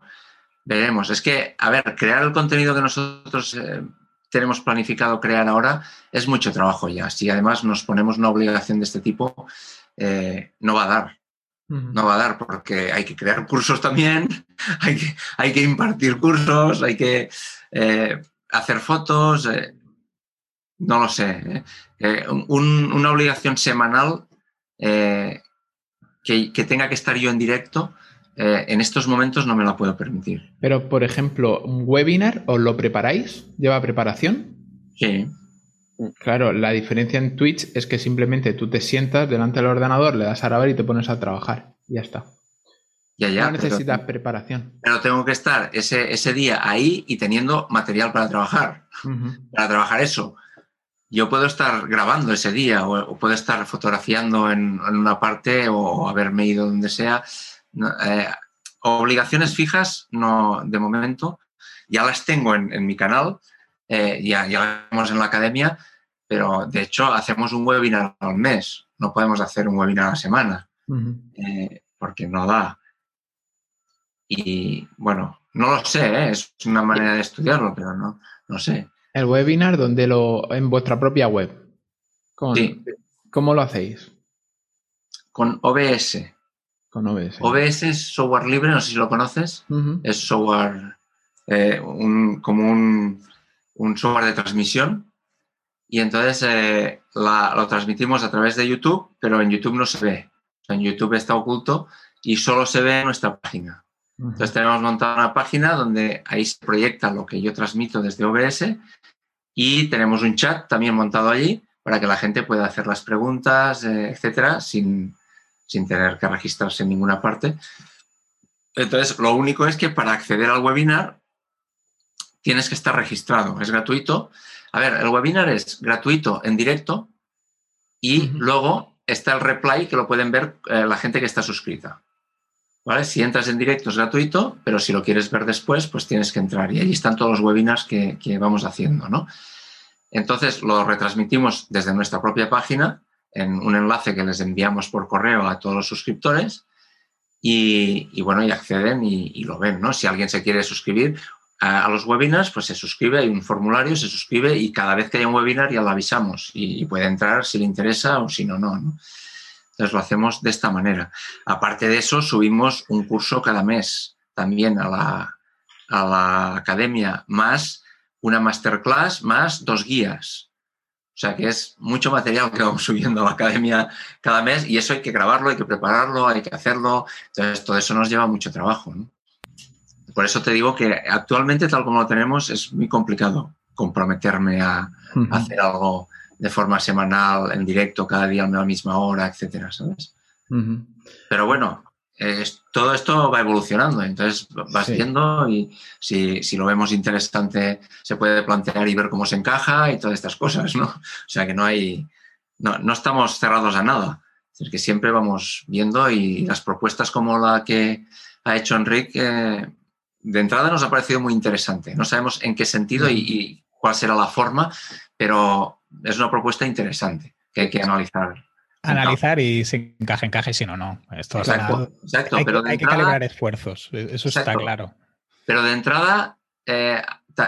veremos. Es que, a ver, crear el contenido que nosotros eh, tenemos planificado crear ahora es mucho trabajo ya. Si además nos ponemos una obligación de este tipo, eh, no va a dar. No va a dar porque hay que crear cursos también, hay que, hay que impartir cursos, hay que eh, hacer fotos. no lo sé. una obligación semanal eh, que, tenga que estar yo en directo, eh, en estos momentos no me la puedo permitir. Pero, por ejemplo, un webinar, ¿os lo preparáis? ¿Lleva preparación? Sí. Claro, la diferencia en Twitch es que simplemente tú te sientas delante del ordenador, le das a grabar y te pones a trabajar. Y ya está. Ya, ya. no necesitas preparación. Pero tengo que estar ese, ese, día ahí y teniendo material para trabajar. Para trabajar eso. Yo puedo estar grabando ese día o, puedo estar fotografiando en, una parte o haberme ido donde sea. Eh, obligaciones fijas, no de momento. Ya las tengo en, mi canal, eh, ya, ya las vemos en la academia, pero de hecho hacemos un webinar al mes. No podemos hacer un webinar a la semana eh, porque no da. Y bueno, no lo sé, ¿eh? es una manera de estudiarlo, pero no, no sé. El webinar donde lo en vuestra propia web. sí. ¿Cómo lo hacéis? Con OBS. Con OBS. OBS es software libre, no sé si lo conoces. Es software eh, como un, un, software de transmisión. Y entonces eh, lo transmitimos a través de YouTube, pero en YouTube no se ve. en YouTube está oculto y solo se ve en nuestra página. Entonces tenemos montada una página donde ahí se proyecta lo que yo transmito desde OBS y tenemos un chat también montado allí para que la gente pueda hacer las preguntas, eh, etcétera, sin, sin tener que registrarse en ninguna parte. Entonces, lo único es que para acceder al webinar tienes que estar registrado, es gratuito. A ver, el webinar es gratuito en directo y luego está el replay que lo pueden ver eh, la gente que está suscrita. Si entras en directo es gratuito, pero si lo quieres ver después, pues tienes que entrar. Y allí están todos los webinars que, vamos haciendo, ¿no? Entonces lo retransmitimos desde nuestra propia página en un enlace que les enviamos por correo a todos los suscriptores y, bueno, y acceden y, lo ven, ¿no? Si alguien se quiere suscribir a, los webinars, pues se suscribe, hay un formulario, se suscribe y cada vez que haya un webinar ya lo avisamos y, puede entrar si le interesa o si no. ¿no? Entonces lo hacemos de esta manera. Aparte de eso, subimos un curso cada mes también a la, a la academia, más una masterclass, más dos guías. O sea que es mucho material que vamos subiendo a la academia cada mes y eso hay que grabarlo, hay que prepararlo, hay que hacerlo. Entonces todo eso nos lleva mucho trabajo. Por eso te digo que actualmente, tal como lo tenemos, es muy complicado comprometerme a, a hacer algo de forma semanal, en directo, cada día a la misma hora, etcétera, ¿sabes? Pero bueno, todo esto va evolucionando, entonces vas viendo y si, lo vemos interesante se puede plantear y ver cómo se encaja y todas estas cosas, ¿no? O sea que no hay, no, estamos cerrados a nada, es que siempre vamos viendo y las propuestas como la que ha hecho Enrique, de entrada nos ha parecido muy interesante, no sabemos en qué sentido y cuál será la forma, pero es una propuesta interesante que hay que analizar. Analizar y si encaje, encaje, si no, no. Esto exacto, exacto hay, pero hay que calibrar esfuerzos, e-, eso está claro. Pero de entrada, eh,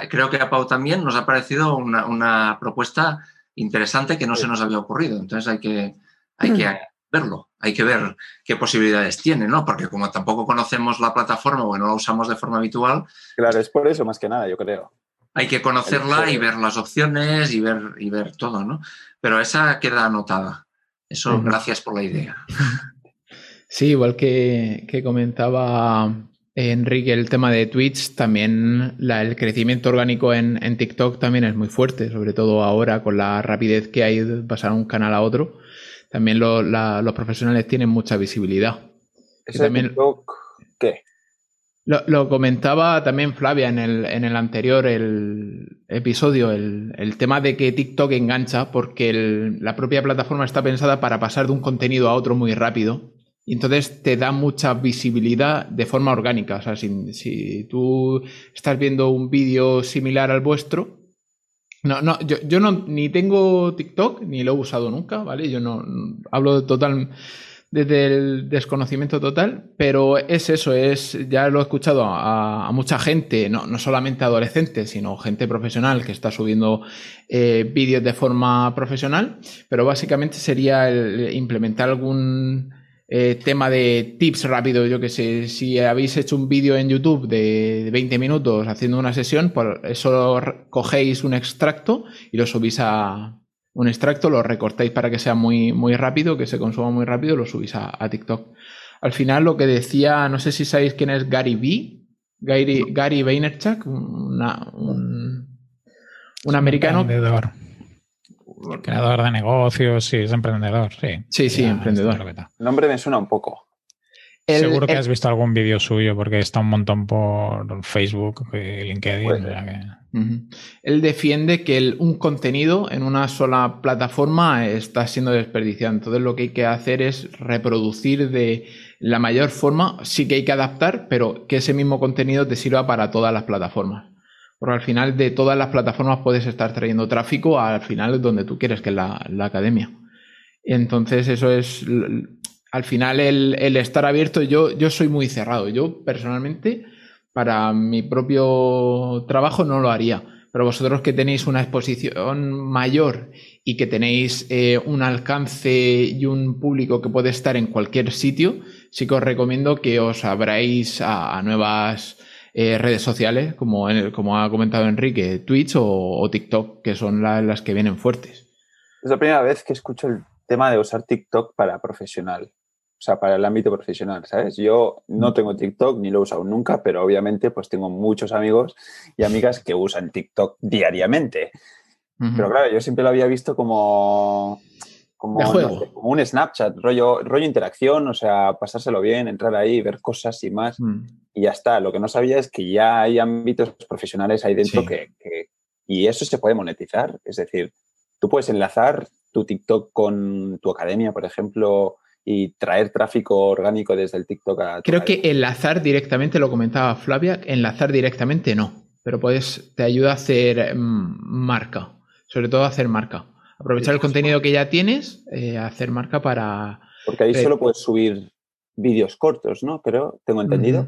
creo que a Pau también nos ha parecido una, propuesta interesante que no se nos había ocurrido. Entonces hay que, hay que verlo, hay que ver qué posibilidades tiene, ¿no? Porque como tampoco conocemos la plataforma o no la usamos de forma habitual. Claro, es por eso más que nada, yo creo hay que conocerla y ver las opciones y ver, y ver todo, ¿no? Pero esa queda anotada. Eso, gracias por la idea. Sí, igual que, comentaba Enrique, el tema de Twitch, también el crecimiento orgánico en, TikTok también es muy fuerte, sobre todo ahora con la rapidez que hay de pasar un canal a otro. También los profesionales tienen mucha visibilidad. TikTok qué? Lo, comentaba también Flavia en el, en el anterior el episodio, el, tema de que TikTok engancha porque la propia plataforma está pensada para pasar de un contenido a otro muy rápido y entonces te da mucha visibilidad de forma orgánica. O sea, si, si tú estás viendo un vídeo similar al vuestro, no, no, yo, yo no ni tengo TikTok ni lo he usado nunca, ¿vale? Yo no, no hablo total desde el desconocimiento total, pero es eso, es, ya lo he escuchado a, mucha gente, no, no, solamente adolescentes, sino gente profesional que está subiendo eh, vídeos de forma profesional, pero básicamente sería el implementar algún eh, tema de tips rápido, yo que sé, si habéis hecho un vídeo en YouTube de 20 minutos haciendo una sesión, por eso cogéis un extracto y lo subís a, un extracto, lo recortáis para que sea muy, muy rápido, que se consuma muy rápido, lo subís a, TikTok. Al final, lo que decía, no sé si sabéis quién es Gary V, Gary, Gary Vaynerchuk, un, un americano. Creador de negocios, sí, es emprendedor, sí. Sí, sí, emprendedor. El nombre me suena un poco. Seguro que has visto algún vídeo suyo porque está un montón por Facebook Él defiende que un contenido en una sola plataforma está siendo desperdiciado. Entonces lo que hay que hacer es reproducir de la mayor forma. Sí que hay que adaptar, pero que ese mismo contenido te sirva para todas las plataformas. Porque al final de todas las plataformas puedes estar trayendo tráfico al final donde tú quieres, que es la, academia. Entonces eso es al final el, estar abierto, yo, yo soy muy cerrado. Yo personalmente, para mi propio trabajo no lo haría. Pero vosotros que tenéis una exposición mayor y que tenéis eh, un alcance y un público que puede estar en cualquier sitio, sí que os recomiendo que os abráis a, nuevas eh, redes sociales, como, como ha comentado Enrique, Twitch o, TikTok, que son las que vienen fuertes. Es la primera vez que escucho el tema de usar TikTok para profesional o sea, para el ámbito profesional, ¿sabes? Yo no mm. tengo TikTok ni lo he usado nunca, pero obviamente pues tengo muchos amigos y amigas que usan TikTok diariamente. Pero claro, yo siempre lo había visto como, como, un Snapchat, rollo, rollo interacción, o sea, pasárselo bien, entrar ahí, ver cosas y más. Mm. Y ya está. Lo que no sabía es que ya hay ámbitos profesionales ahí dentro que, que... Y eso se puede monetizar. Es decir, tú puedes enlazar tu TikTok con tu academia, por ejemplo, y traer tráfico orgánico desde el TikTok a... Creo que enlazar directamente, lo comentaba Flavia, enlazar directamente no, pero puedes, te ayuda a hacer mm, marca, sobre todo a hacer marca. Aprovechar el contenido que ya tienes, eh, hacer marca para... Porque ahí solo puedes subir vídeos cortos, ¿no? Pero, tengo entendido.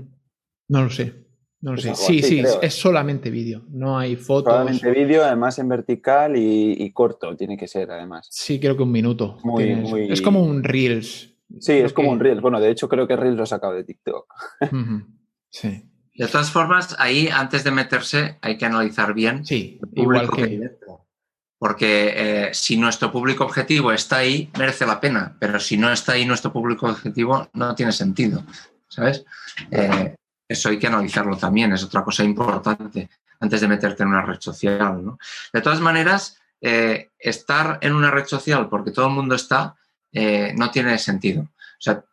No lo sé. No lo sé. Sí, sí, es solamente vídeo. No hay fotos. Solamente vídeo, además en vertical y, corto, tiene que ser, además. Sí, creo que un minuto. Es como un Reels. Sí, es como un Reels. Bueno, de hecho, creo que Reels lo ha sacado de TikTok. Sí. De todas formas, ahí antes de meterse hay que analizar bien sí, igual que... Porque eh, si nuestro público objetivo está ahí, merece la pena, pero si no está ahí nuestro público objetivo, no tiene sentido, ¿sabes? Eh, eso hay que analizarlo también, es otra cosa importante antes de meterte en una red social. De todas maneras, eh, estar en una red social porque todo el mundo está eh, no tiene sentido. O sea,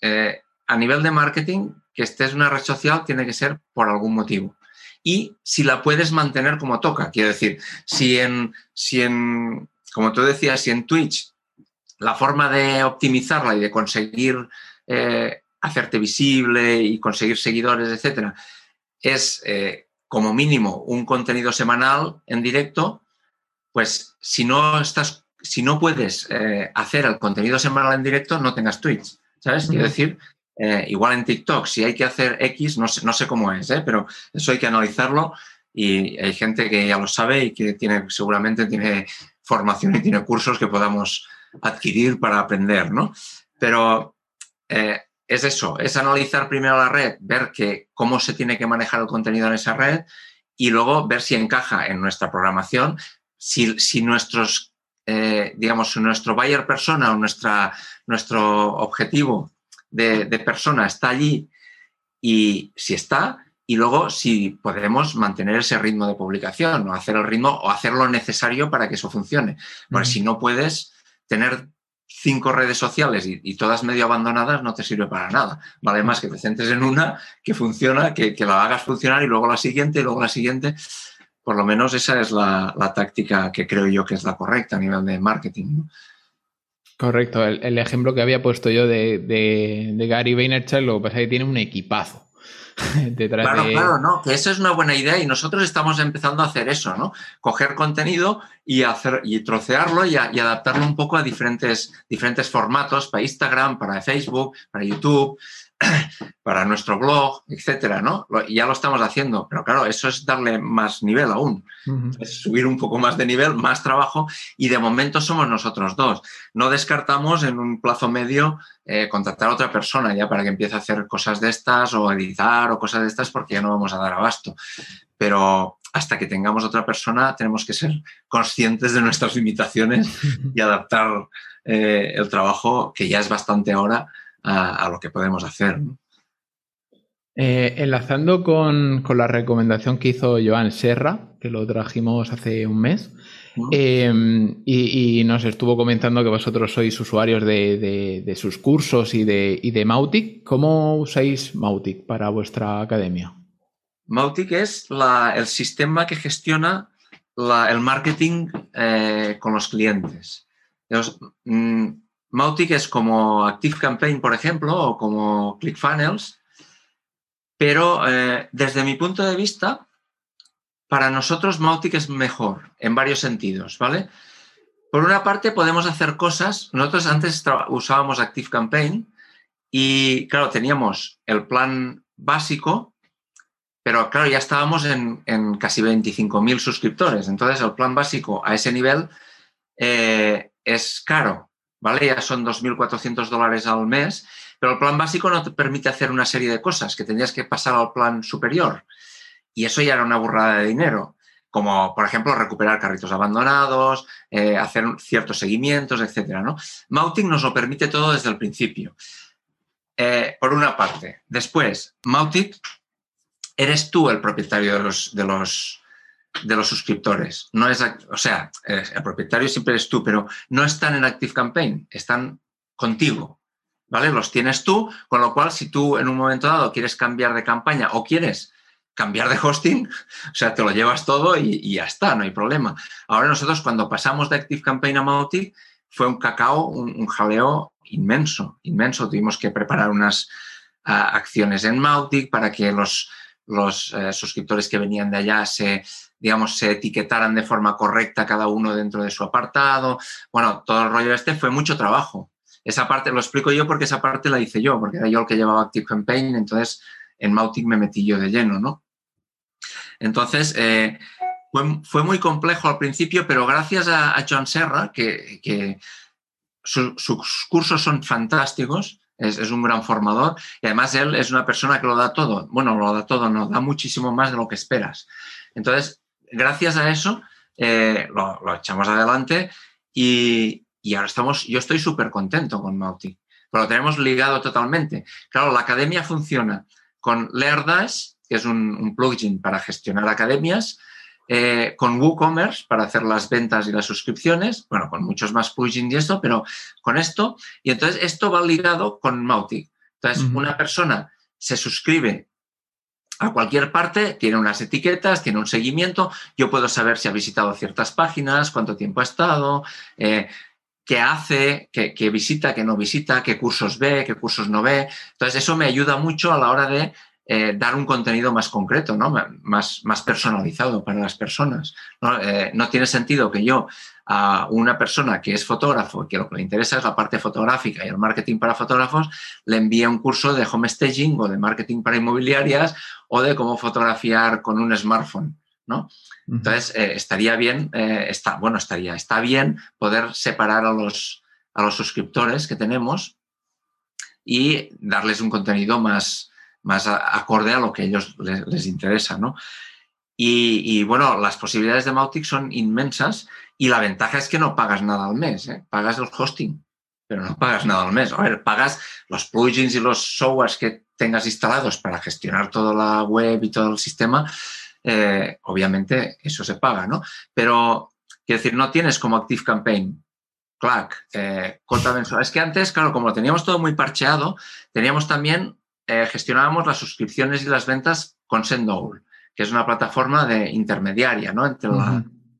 eh, a nivel de marketing, que estés en una red social tiene que ser por algún motivo. Y si la puedes mantener como toca, quiero decir, si en, si en como tú decías, si en Twitch la forma de optimizarla y de conseguir hacerte visible y conseguir seguidores, etcétera, es eh, como mínimo un contenido semanal en directo, pues si no estás, si no puedes eh, hacer el contenido semanal en directo, no tengas tweets. ¿Sabes? Quiero decir, eh, igual en TikTok, si hay que hacer X, no sé, no sé cómo es, pero eso hay que analizarlo y hay gente que ya lo sabe y que tiene, seguramente tiene formación y tiene cursos que podamos adquirir para aprender, ¿no? Pero es eso, es analizar primero la red, ver que, cómo se tiene que manejar el contenido en esa red y luego ver si encaja en nuestra programación, si, si nuestros, eh, digamos, nuestro buyer persona o nuestra, nuestro objetivo de, persona está allí y si está, y luego si podemos mantener ese ritmo de publicación o hacer el ritmo o hacer lo necesario para que eso funcione. Porque si no puedes tener cinco redes sociales y, todas medio abandonadas no te sirve para nada. Vale más que te centres en una que funciona, que, la hagas funcionar y luego la siguiente y luego la siguiente. Por lo menos esa es la, táctica que creo yo que es la correcta a nivel de marketing. Correcto. El, ejemplo que había puesto yo de, de Gary Vaynerchuk, lo que pasa es que tiene un equipazo. claro, claro, no, que esa es una buena idea y nosotros estamos empezando a hacer eso, ¿no? Coger contenido y hacer y trocearlo y, adaptarlo un poco a diferentes, diferentes formatos para Instagram, para Facebook, para YouTube, para nuestro blog, etcétera, ¿no? ya lo estamos haciendo, pero claro, eso es darle más nivel aún, es subir un poco más de nivel, más trabajo y de momento somos nosotros dos. No descartamos en un plazo medio eh, contactar a otra persona ya para que empiece a hacer cosas de estas o editar o cosas de estas porque ya no vamos a dar abasto. Pero hasta que tengamos otra persona tenemos que ser conscientes de nuestras limitaciones y adaptar eh, el trabajo, que ya es bastante ahora, a, lo que podemos hacer. Eh, enlazando con, la recomendación que hizo Joan Serra, que lo trajimos hace un mes, em, y, nos estuvo comentando que vosotros sois usuarios de, sus cursos y de, y de Mautic. ¿Cómo usáis Mautic para vuestra academia? Mautic es el sistema que gestiona el marketing eh, con los clientes. Mm, Mautic es como ActiveCampaign, por ejemplo, o como ClickFunnels, pero eh, desde mi punto de vista, para nosotros Mautic es mejor en varios sentidos, ¿vale? Por una parte podemos hacer cosas, nosotros antes usábamos ActiveCampaign y claro, teníamos el plan básico, pero claro, ya estábamos en, casi 25.000 suscriptores, entonces el plan básico a ese nivel eh, es caro, ¿vale? Ya son 2.400 dólares al mes pero el plan básico no te permite hacer una serie de cosas que tendrías que pasar al plan superior. Y eso ya era una burrada de dinero, como por ejemplo recuperar carritos abandonados, eh, hacer ciertos seguimientos, etc. ¿no? Mautic nos lo permite todo desde el principio. Eh, por una parte. Después, Mautic, eres tú el propietario de los, de los suscriptores. No es, o sea, el propietario siempre eres tú, pero no están en Active Campaign, están contigo. ¿vale? Los tienes tú, con lo cual si tú en un momento dado quieres cambiar de campaña o quieres cambiar de hosting, o sea, te lo llevas todo y, ya está, no hay problema. Ahora nosotros cuando pasamos de Active Campaign a Mautic fue un cacao, un, jaleo inmenso, inmenso. Tuvimos que preparar unas ah, acciones en Mautic para que los, los eh, suscriptores que venían de allá se, digamos, se etiquetaran de forma correcta cada uno dentro de su apartado. Bueno, todo el rollo este fue mucho trabajo. Esa parte lo explico yo porque esa parte la hice yo, porque era yo el que llevaba Active Campaign, entonces en Mautic me metí yo de lleno, ¿no? Entonces, eh, fue, muy complejo al principio, pero gracias a, John Serra, que, sus cursos son fantásticos, es, un gran formador y además él es una persona que lo da todo. Bueno, lo da todo, no, da muchísimo más de lo que esperas. Entonces, gracias a eso, eh, lo, lo, echamos adelante y, y ahora estamos, yo estoy súper contento con Mautic, pero lo tenemos ligado totalmente. Claro, la academia funciona con LearnDash, que es un, plugin para gestionar academias, eh, con WooCommerce para hacer las ventas y las suscripciones, bueno, con muchos más plugins y esto, pero con esto, y entonces esto va ligado con Mautic. Entonces, una persona se suscribe a cualquier parte, tiene unas etiquetas, tiene un seguimiento, yo puedo saber si ha visitado ciertas páginas, cuánto tiempo ha estado, eh, qué hace, qué, visita, qué no visita, qué cursos ve, qué cursos no ve. Entonces, eso me ayuda mucho a la hora de eh, dar un contenido más concreto, ¿no? más, más personalizado para las personas. Eh, ¿no? tiene sentido que yo a una persona que es fotógrafo y que lo que le interesa es la parte fotográfica y el marketing para fotógrafos, le envíe un curso de home staging o de marketing para inmobiliarias o de cómo fotografiar con un smartphone. ¿no? Entonces, eh, estaría bien, eh, está, bueno, estaría, está bien poder separar a los, a los suscriptores que tenemos y darles un contenido más, más acorde a lo que a ellos les, interesa, ¿no? Y, bueno, las posibilidades de Mautic son inmensas y la ventaja es que no pagas nada al mes, ¿eh? pagas el hosting, pero no pagas nada al mes. A ver, pagas los plugins y los softwares que tengas instalados para gestionar toda la web y todo el sistema, eh, obviamente eso se paga, ¿no? Pero, quiero decir, no tienes como Active Campaign, CLAC, eh, mensual. Es que antes, claro, como teníamos todo muy parcheado, teníamos también, eh, gestionábamos las suscripciones y las ventas con Sendowl, que es una plataforma de intermediaria, ¿no? Entre,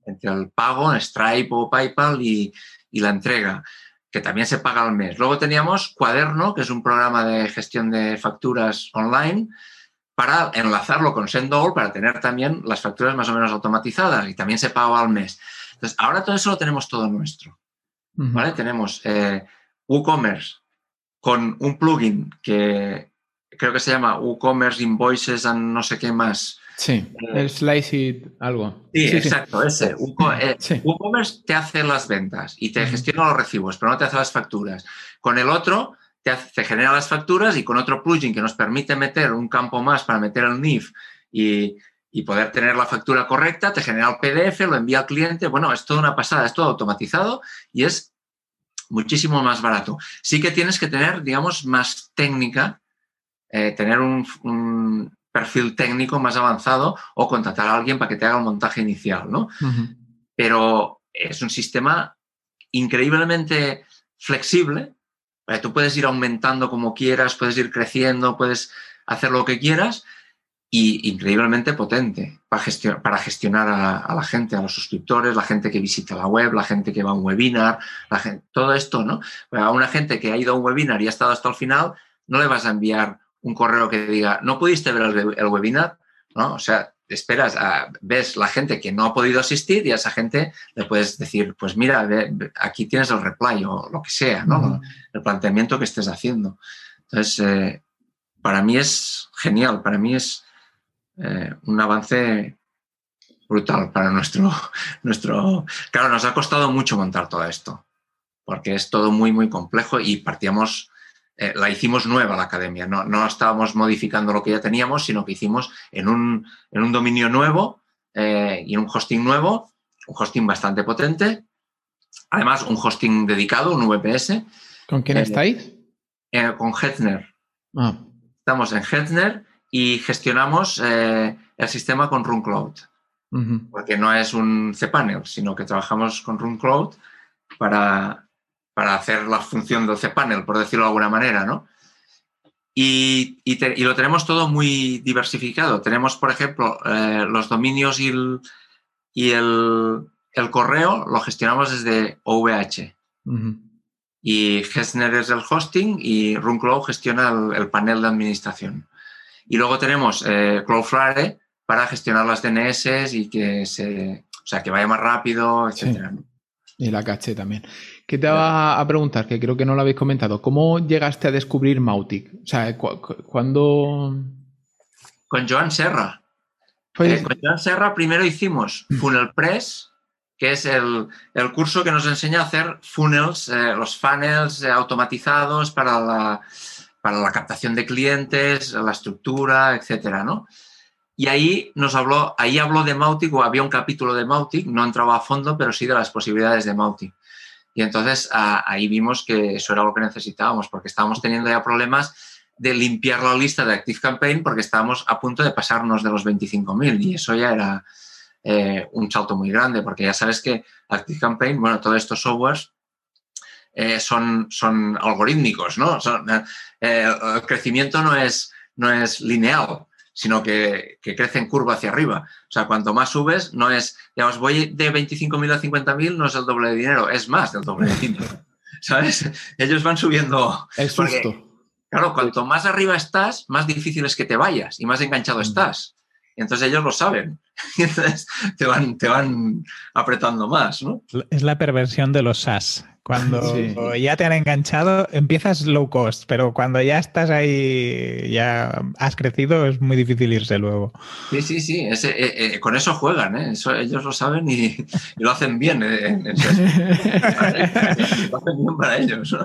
entre el pago, Stripe o PayPal y, y la entrega que también se paga al mes. Luego teníamos Cuaderno, que es un programa de gestión de facturas online, para enlazarlo con Sendall para tener también las facturas más o menos automatizadas y también se paga al mes. Entonces, ahora todo eso lo tenemos todo nuestro. ¿vale? Tenemos eh, WooCommerce con un plugin que creo que se llama WooCommerce Invoices and no sé qué más. Sí, eh, el Slice algo. Sí, exacto, ese. Eh, WooCommerce te hace las ventas y te gestiona los recibos, pero no te hace las facturas. Con el otro te, genera las facturas y con otro plugin que nos permite meter un campo más para meter el NIF y, poder tener la factura correcta, te genera el PDF, lo envía al cliente. Bueno, es toda una pasada, es todo automatizado y es muchísimo más barato. Sí que tienes que tener, digamos, más técnica eh, tener un, perfil técnico más avanzado o contratar a alguien para que te haga el montaje inicial, ¿no? Pero es un sistema increíblemente flexible. Tú puedes ir aumentando como quieras, puedes ir creciendo, puedes hacer lo que quieras y increíblemente potente para, gestionar, para gestionar a, la gente, a los suscriptores, la gente que visita la web, la gente que va a un webinar, la gente, todo esto, ¿no? A una gente que ha ido a un webinar y ha estado hasta el final, no le vas a enviar un correo que diga, no pudiste ver el, webinar, ¿no? O sea, esperas, a, ves la gente que no ha podido asistir y a esa gente le puedes decir, pues mira, aquí tienes el reply o lo que sea, ¿no? El planteamiento que estés haciendo. Entonces, eh, para mí es genial, para mí es eh, un avance brutal para nuestro, nuestro... Claro, nos ha costado mucho montar todo esto, porque es todo muy, muy complejo y partíamos, eh, la hicimos nueva la academia, no, no estábamos modificando lo que ya teníamos, sino que hicimos en un, en un dominio nuevo eh, y en un hosting nuevo, un hosting bastante potente, además un hosting dedicado, un VPS. ¿Con quién estáis? con Hetzner. Ah. Estamos en Hetzner y gestionamos eh, el sistema con RunCloud, porque no es un cPanel, sino que trabajamos con RunCloud para, para hacer la función del cPanel, por decirlo de alguna manera, ¿no? Y, y, lo tenemos todo muy diversificado. Tenemos, por ejemplo, eh, los dominios y, el, y el, el, correo lo gestionamos desde OVH. Y Gessner es el hosting y RunCloud gestiona el panel de administración. Y luego tenemos eh, Cloudflare para gestionar las DNS y que se, o sea, que vaya más rápido, etcétera. Y la caché también. ¿Qué te va a preguntar? Que creo que no lo habéis comentado. ¿Cómo llegaste a descubrir Mautic? O sea, ¿cuándo...? Con Joan Serra. Pues... con Joan Serra primero hicimos Funnel Press, que es el, curso que nos enseña a hacer funnels, eh, los funnels eh, automatizados para la, para la captación de clientes, la estructura, etcétera, ¿no? Y ahí nos habló, ahí habló de Mautic, o había un capítulo de Mautic, no entraba a fondo, pero sí de las posibilidades de Mautic. Y entonces ahí vimos que eso era lo que necesitábamos, porque estábamos teniendo ya problemas de limpiar la lista de ActiveCampaign porque estábamos a punto de pasarnos de los 25.000 y eso ya era eh, un salto muy grande, porque ya sabes que ActiveCampaign, bueno, todos estos softwares eh, son, son algorítmicos, ¿no? Eh, el crecimiento no es, no es lineal, sino que, crece en curva hacia arriba. O sea, cuanto más subes, no es, digamos, voy de 25.000 a 50.000, no es el doble de dinero, es más del doble de dinero. ¿Sabes? Ellos van subiendo. Es justo. Claro, cuanto más arriba estás, más difícil es que te vayas y más enganchado mm. estás. Y entonces ellos lo saben. Y entonces te van, te van apretando más, ¿no? Es la perversión de los SAS. Cuando ya te han enganchado, empiezas low cost, pero cuando ya estás ahí, ya has crecido, es muy difícil irse luego. Sí, sí, sí, eh, eh, con eso juegan, ¿eh? ellos lo saben y, lo hacen bien. lo hacen bien para ellos.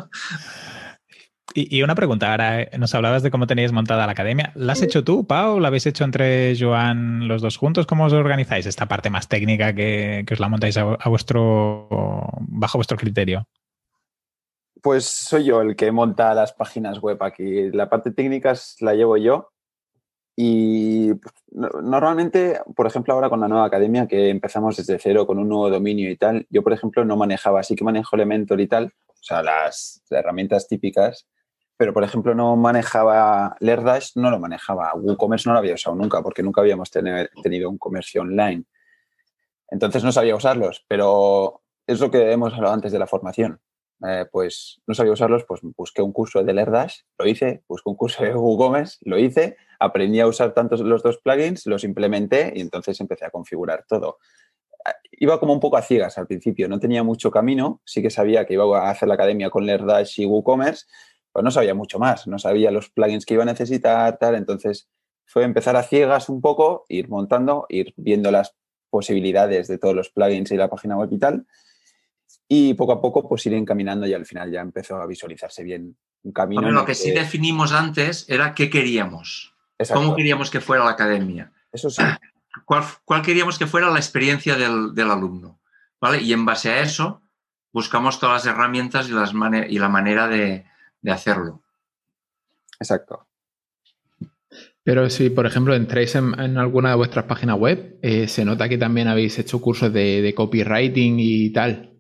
Y, una pregunta, ahora nos hablabas de cómo teníais montada la academia. ¿La has hecho tú, Pau? ¿La habéis hecho entre Joan los dos juntos? ¿Cómo os organizáis esta parte más técnica que, os la montáis a, vuestro bajo vuestro criterio? Pues soy yo el que monta las páginas web aquí. La parte técnica la llevo yo. Y pues, normalmente, por ejemplo, ahora con la nueva academia que empezamos desde cero con un nuevo dominio y tal, yo, por ejemplo, no manejaba, sí que manejo Elementor y tal, o sea, las herramientas típicas, pero por ejemplo no manejaba Lerdash, no lo manejaba. WooCommerce no lo había usado nunca porque nunca habíamos tenido un comercio online. Entonces no sabía usarlos, pero es lo que hemos hablado antes de la formación. Eh, pues no sabía usarlos, pues busqué un curso de Lerdash, lo hice, busqué un curso de WooCommerce, lo hice, aprendí a usar tantos los dos plugins, los implementé y entonces empecé a configurar todo. Iba como un poco a ciegas al principio, no tenía mucho camino, sí que sabía que iba a hacer la academia con Lerdash y WooCommerce, pues no sabía mucho más, no sabía los plugins que iba a necesitar, tal, entonces fue empezar a ciegas un poco, ir montando, ir viendo las posibilidades de todos los plugins y la página web y tal, y poco a poco pues ir encaminando y al final ya empezó a visualizarse bien un camino. lo que, sí definimos antes era qué queríamos, cómo queríamos que fuera la academia. Eso sí. ¿Cuál, cuál queríamos que fuera la experiencia del, del, alumno? ¿vale? Y en base a eso buscamos todas las herramientas y, las y la manera de, de hacerlo. Exacto. Pero si, por ejemplo, entráis en, alguna de vuestras páginas web, eh, se nota que también habéis hecho cursos de, copywriting y tal.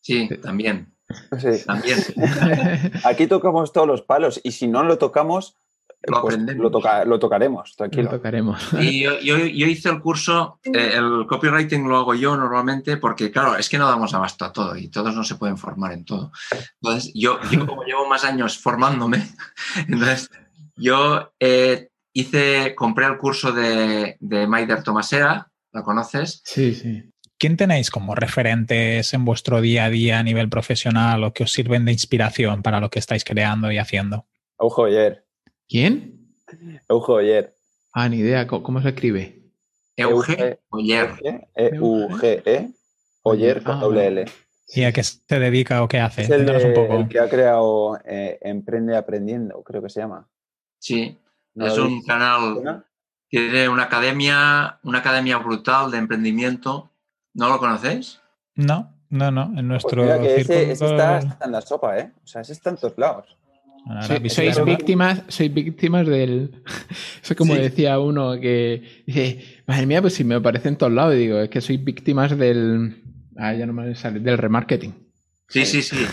Sí, también. Sí. También. Aquí tocamos todos los palos y si no lo tocamos, lo, pues lo, tocaremos, tranquilo. Lo tocaremos. Y yo, yo, hice el curso, eh, el copywriting lo hago yo normalmente porque, claro, es que no damos abasto a todo y todos no se pueden formar en todo. Entonces, yo, yo como llevo más años formándome, entonces yo eh, hice, compré el curso de, de Maider Tomasera, ¿la conoces? Sí, sí. ¿Quién tenéis como referentes en vuestro día a día a nivel profesional o que os sirven de inspiración para lo que estáis creando y haciendo? Ojo, ayer. ¿Quién? Euge Oyer. Ah, ni idea. ¿Cómo, se escribe? Euge Oyer. E-U-G-E. Oyer con doble L. ¿Y a qué se dedica o qué hace? Es el, que ha creado eh, Emprende Aprendiendo, creo que se llama. Sí, es un canal, tiene una academia, una academia brutal de emprendimiento. ¿No lo conocéis? No, no, no. En pues nuestro pues ese, está, en la sopa, ¿eh? O sea, ese está en todos lados sois víctimas, sois víctimas del. Eso como decía uno que dice, madre mía, pues si me aparece en todos lados, digo, es que sois víctimas del. Ah, ya no me sale, del remarketing. Sí, sí, sí.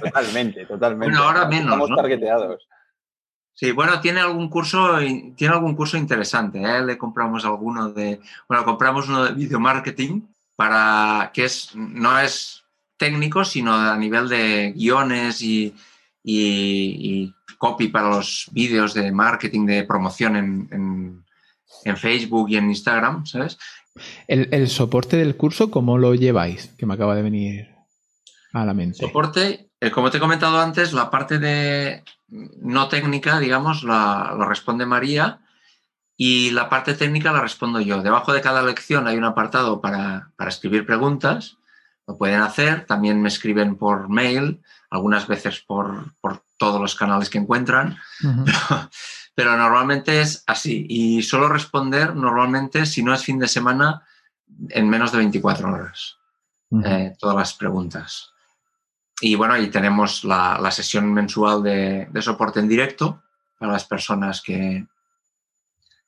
totalmente, totalmente. Bueno, ahora menos. Estamos ¿no? targeteados. Sí, bueno, tiene algún curso, tiene algún curso interesante. ¿eh? Le compramos alguno de. Bueno, compramos uno de video marketing para que es, no es técnico, sino a nivel de guiones y y, copy para los vídeos de marketing, de promoción en, Facebook y en Instagram, ¿sabes? El, soporte del curso, ¿cómo lo lleváis? Que me acaba de venir a la mente. Soporte, eh, como te he comentado antes, la parte de no técnica, digamos, la, lo responde María y la parte técnica la respondo yo. Debajo de cada lección hay un apartado para, para escribir preguntas, lo pueden hacer, también me escriben por mail algunas veces por, todos los canales que encuentran, pero, normalmente es así. Y suelo responder normalmente, si no es fin de semana, en menos de 24 horas, eh, todas las preguntas. Y bueno, ahí tenemos la, sesión mensual de, soporte en directo para las personas que,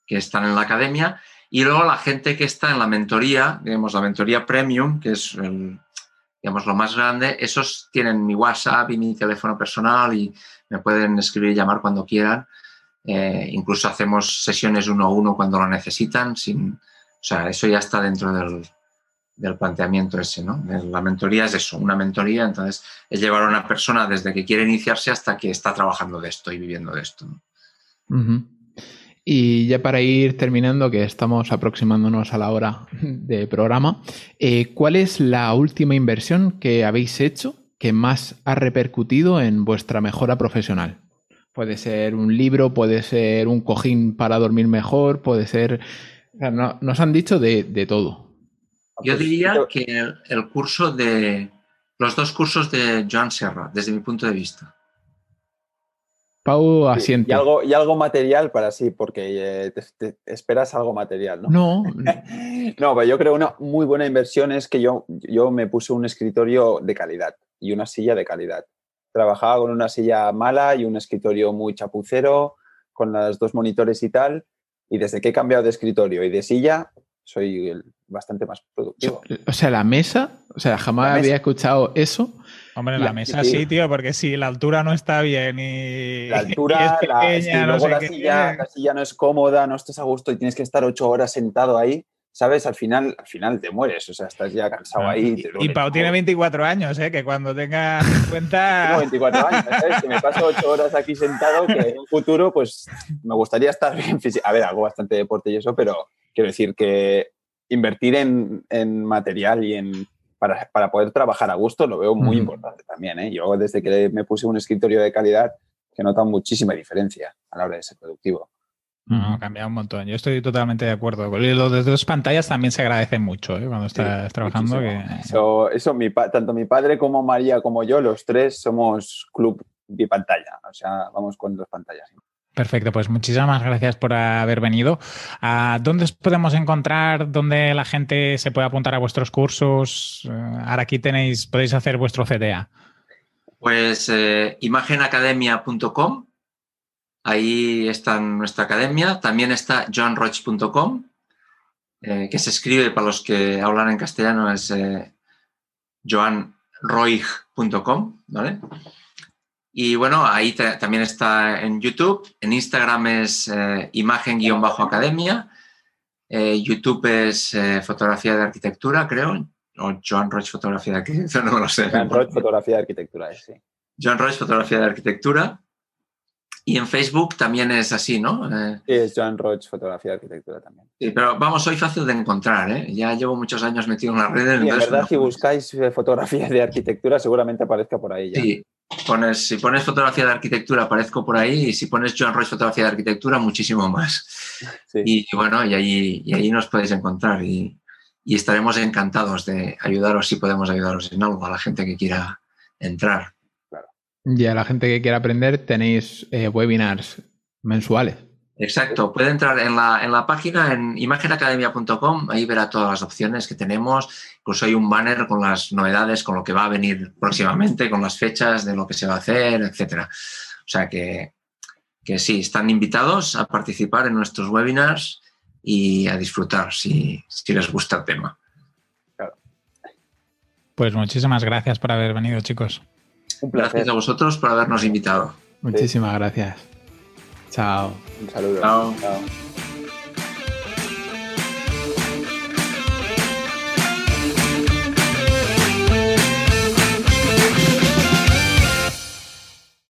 que están en la academia. Y luego la gente que está en la mentoría, digamos, la mentoría premium, que es el, digamos, lo más grande, esos tienen mi WhatsApp y mi teléfono personal y me pueden escribir y llamar cuando quieran. Eh, incluso hacemos sesiones uno a uno cuando lo necesitan. Sin, o sea, eso ya está dentro del, del planteamiento ese, ¿no? La mentoría es eso, una mentoría, entonces es llevar a una persona desde que quiere iniciarse hasta que está trabajando de esto y viviendo de esto. ¿no? Y ya para ir terminando, que estamos aproximándonos a la hora de programa, eh, ¿cuál es la última inversión que habéis hecho que más ha repercutido en vuestra mejora profesional? Puede ser un libro, puede ser un cojín para dormir mejor, puede ser... nos han dicho de, todo. Yo diría que el, curso de... Los dos cursos de Joan Serra, desde mi punto de vista. Pau asiente. Y, algo, y algo material para sí, porque eh, te, esperas algo material, ¿no? No. no, pero yo creo una muy buena inversión es que yo, yo me puse un escritorio de calidad y una silla de calidad. Trabajaba con una silla mala y un escritorio muy chapucero, con los dos monitores y tal. Y desde que he cambiado de escritorio y de silla, soy bastante más productivo. O sea, la mesa, o sea, jamás había escuchado eso. Hombre, la, mesa sí, tío, porque si la altura no está bien y. La altura, la, no la, silla, no es cómoda, no estás a gusto y tienes que estar ocho horas sentado ahí. ¿Sabes? Al final, al final te mueres, o sea, estás ya cansado ahí. y, Pau tiene 24 años, ¿eh? Que cuando tenga 50. Tengo 24 años, ¿sabes? Que me paso ocho horas aquí sentado, que en un futuro, pues me gustaría estar bien físico. A ver, hago bastante deporte y eso, pero quiero decir que invertir en, en material y en para, poder trabajar a gusto lo veo muy importante también. ¿eh? Yo desde que me puse un escritorio de calidad que nota muchísima diferencia a la hora de ser productivo. No, ha cambiado un montón. Yo estoy totalmente de acuerdo. Los de dos pantallas también se agradecen mucho ¿eh? cuando estás trabajando. Eso, eso mi tanto mi padre como María como yo, los tres somos club bipantalla. O sea, vamos con dos pantallas. Perfecto, pues muchísimas gracias por haber venido. Ah, ¿Dónde os podemos encontrar? ¿Dónde la gente se puede apuntar a vuestros cursos? Eh, ahora aquí tenéis, podéis hacer vuestro CTA. Pues eh, imagenacademia.com. Ahí está nuestra academia. También está johnroch.com, eh, que se escribe para los que hablan en castellano, es eh, ¿vale? Y bueno, ahí también está en YouTube. En Instagram es eh, imagen-academia. Eh, YouTube es eh, fotografía de arquitectura, creo. O Joan Roche fotografía de arquitectura, no lo sé. Joan Roche fotografía de arquitectura, sí. Joan Roche fotografía de arquitectura. Y en Facebook también es así, ¿no? Eh, sí, es Joan Roche fotografía de arquitectura también. Sí, pero vamos, soy fácil de encontrar, ¿eh? Ya llevo muchos años metido en las redes. Y en verdad, si buscáis fotografías de arquitectura, seguramente aparezca por ahí ya. Sí, Pones, si pones fotografía de arquitectura, aparezco por ahí, y si pones Joan Royce fotografía de arquitectura, muchísimo más. Y, bueno, y ahí, y ahí nos podéis encontrar y, estaremos encantados de ayudaros si podemos ayudaros en algo a la gente que quiera entrar. Y a la gente que quiera aprender, tenéis eh, webinars mensuales. Exacto, puede entrar en la, en la página en imagenacademia.com, ahí verá todas las opciones que tenemos, incluso hay un banner con las novedades, con lo que va a venir próximamente, con las fechas de lo que se va a hacer, etc. O sea que, que sí, están invitados a participar en nuestros webinars y a disfrutar si, si les gusta el tema. Pues muchísimas gracias por haber venido, chicos. Un Gracias a vosotros por habernos invitado. Muchísimas gracias. Chao. Un saludo. Chao.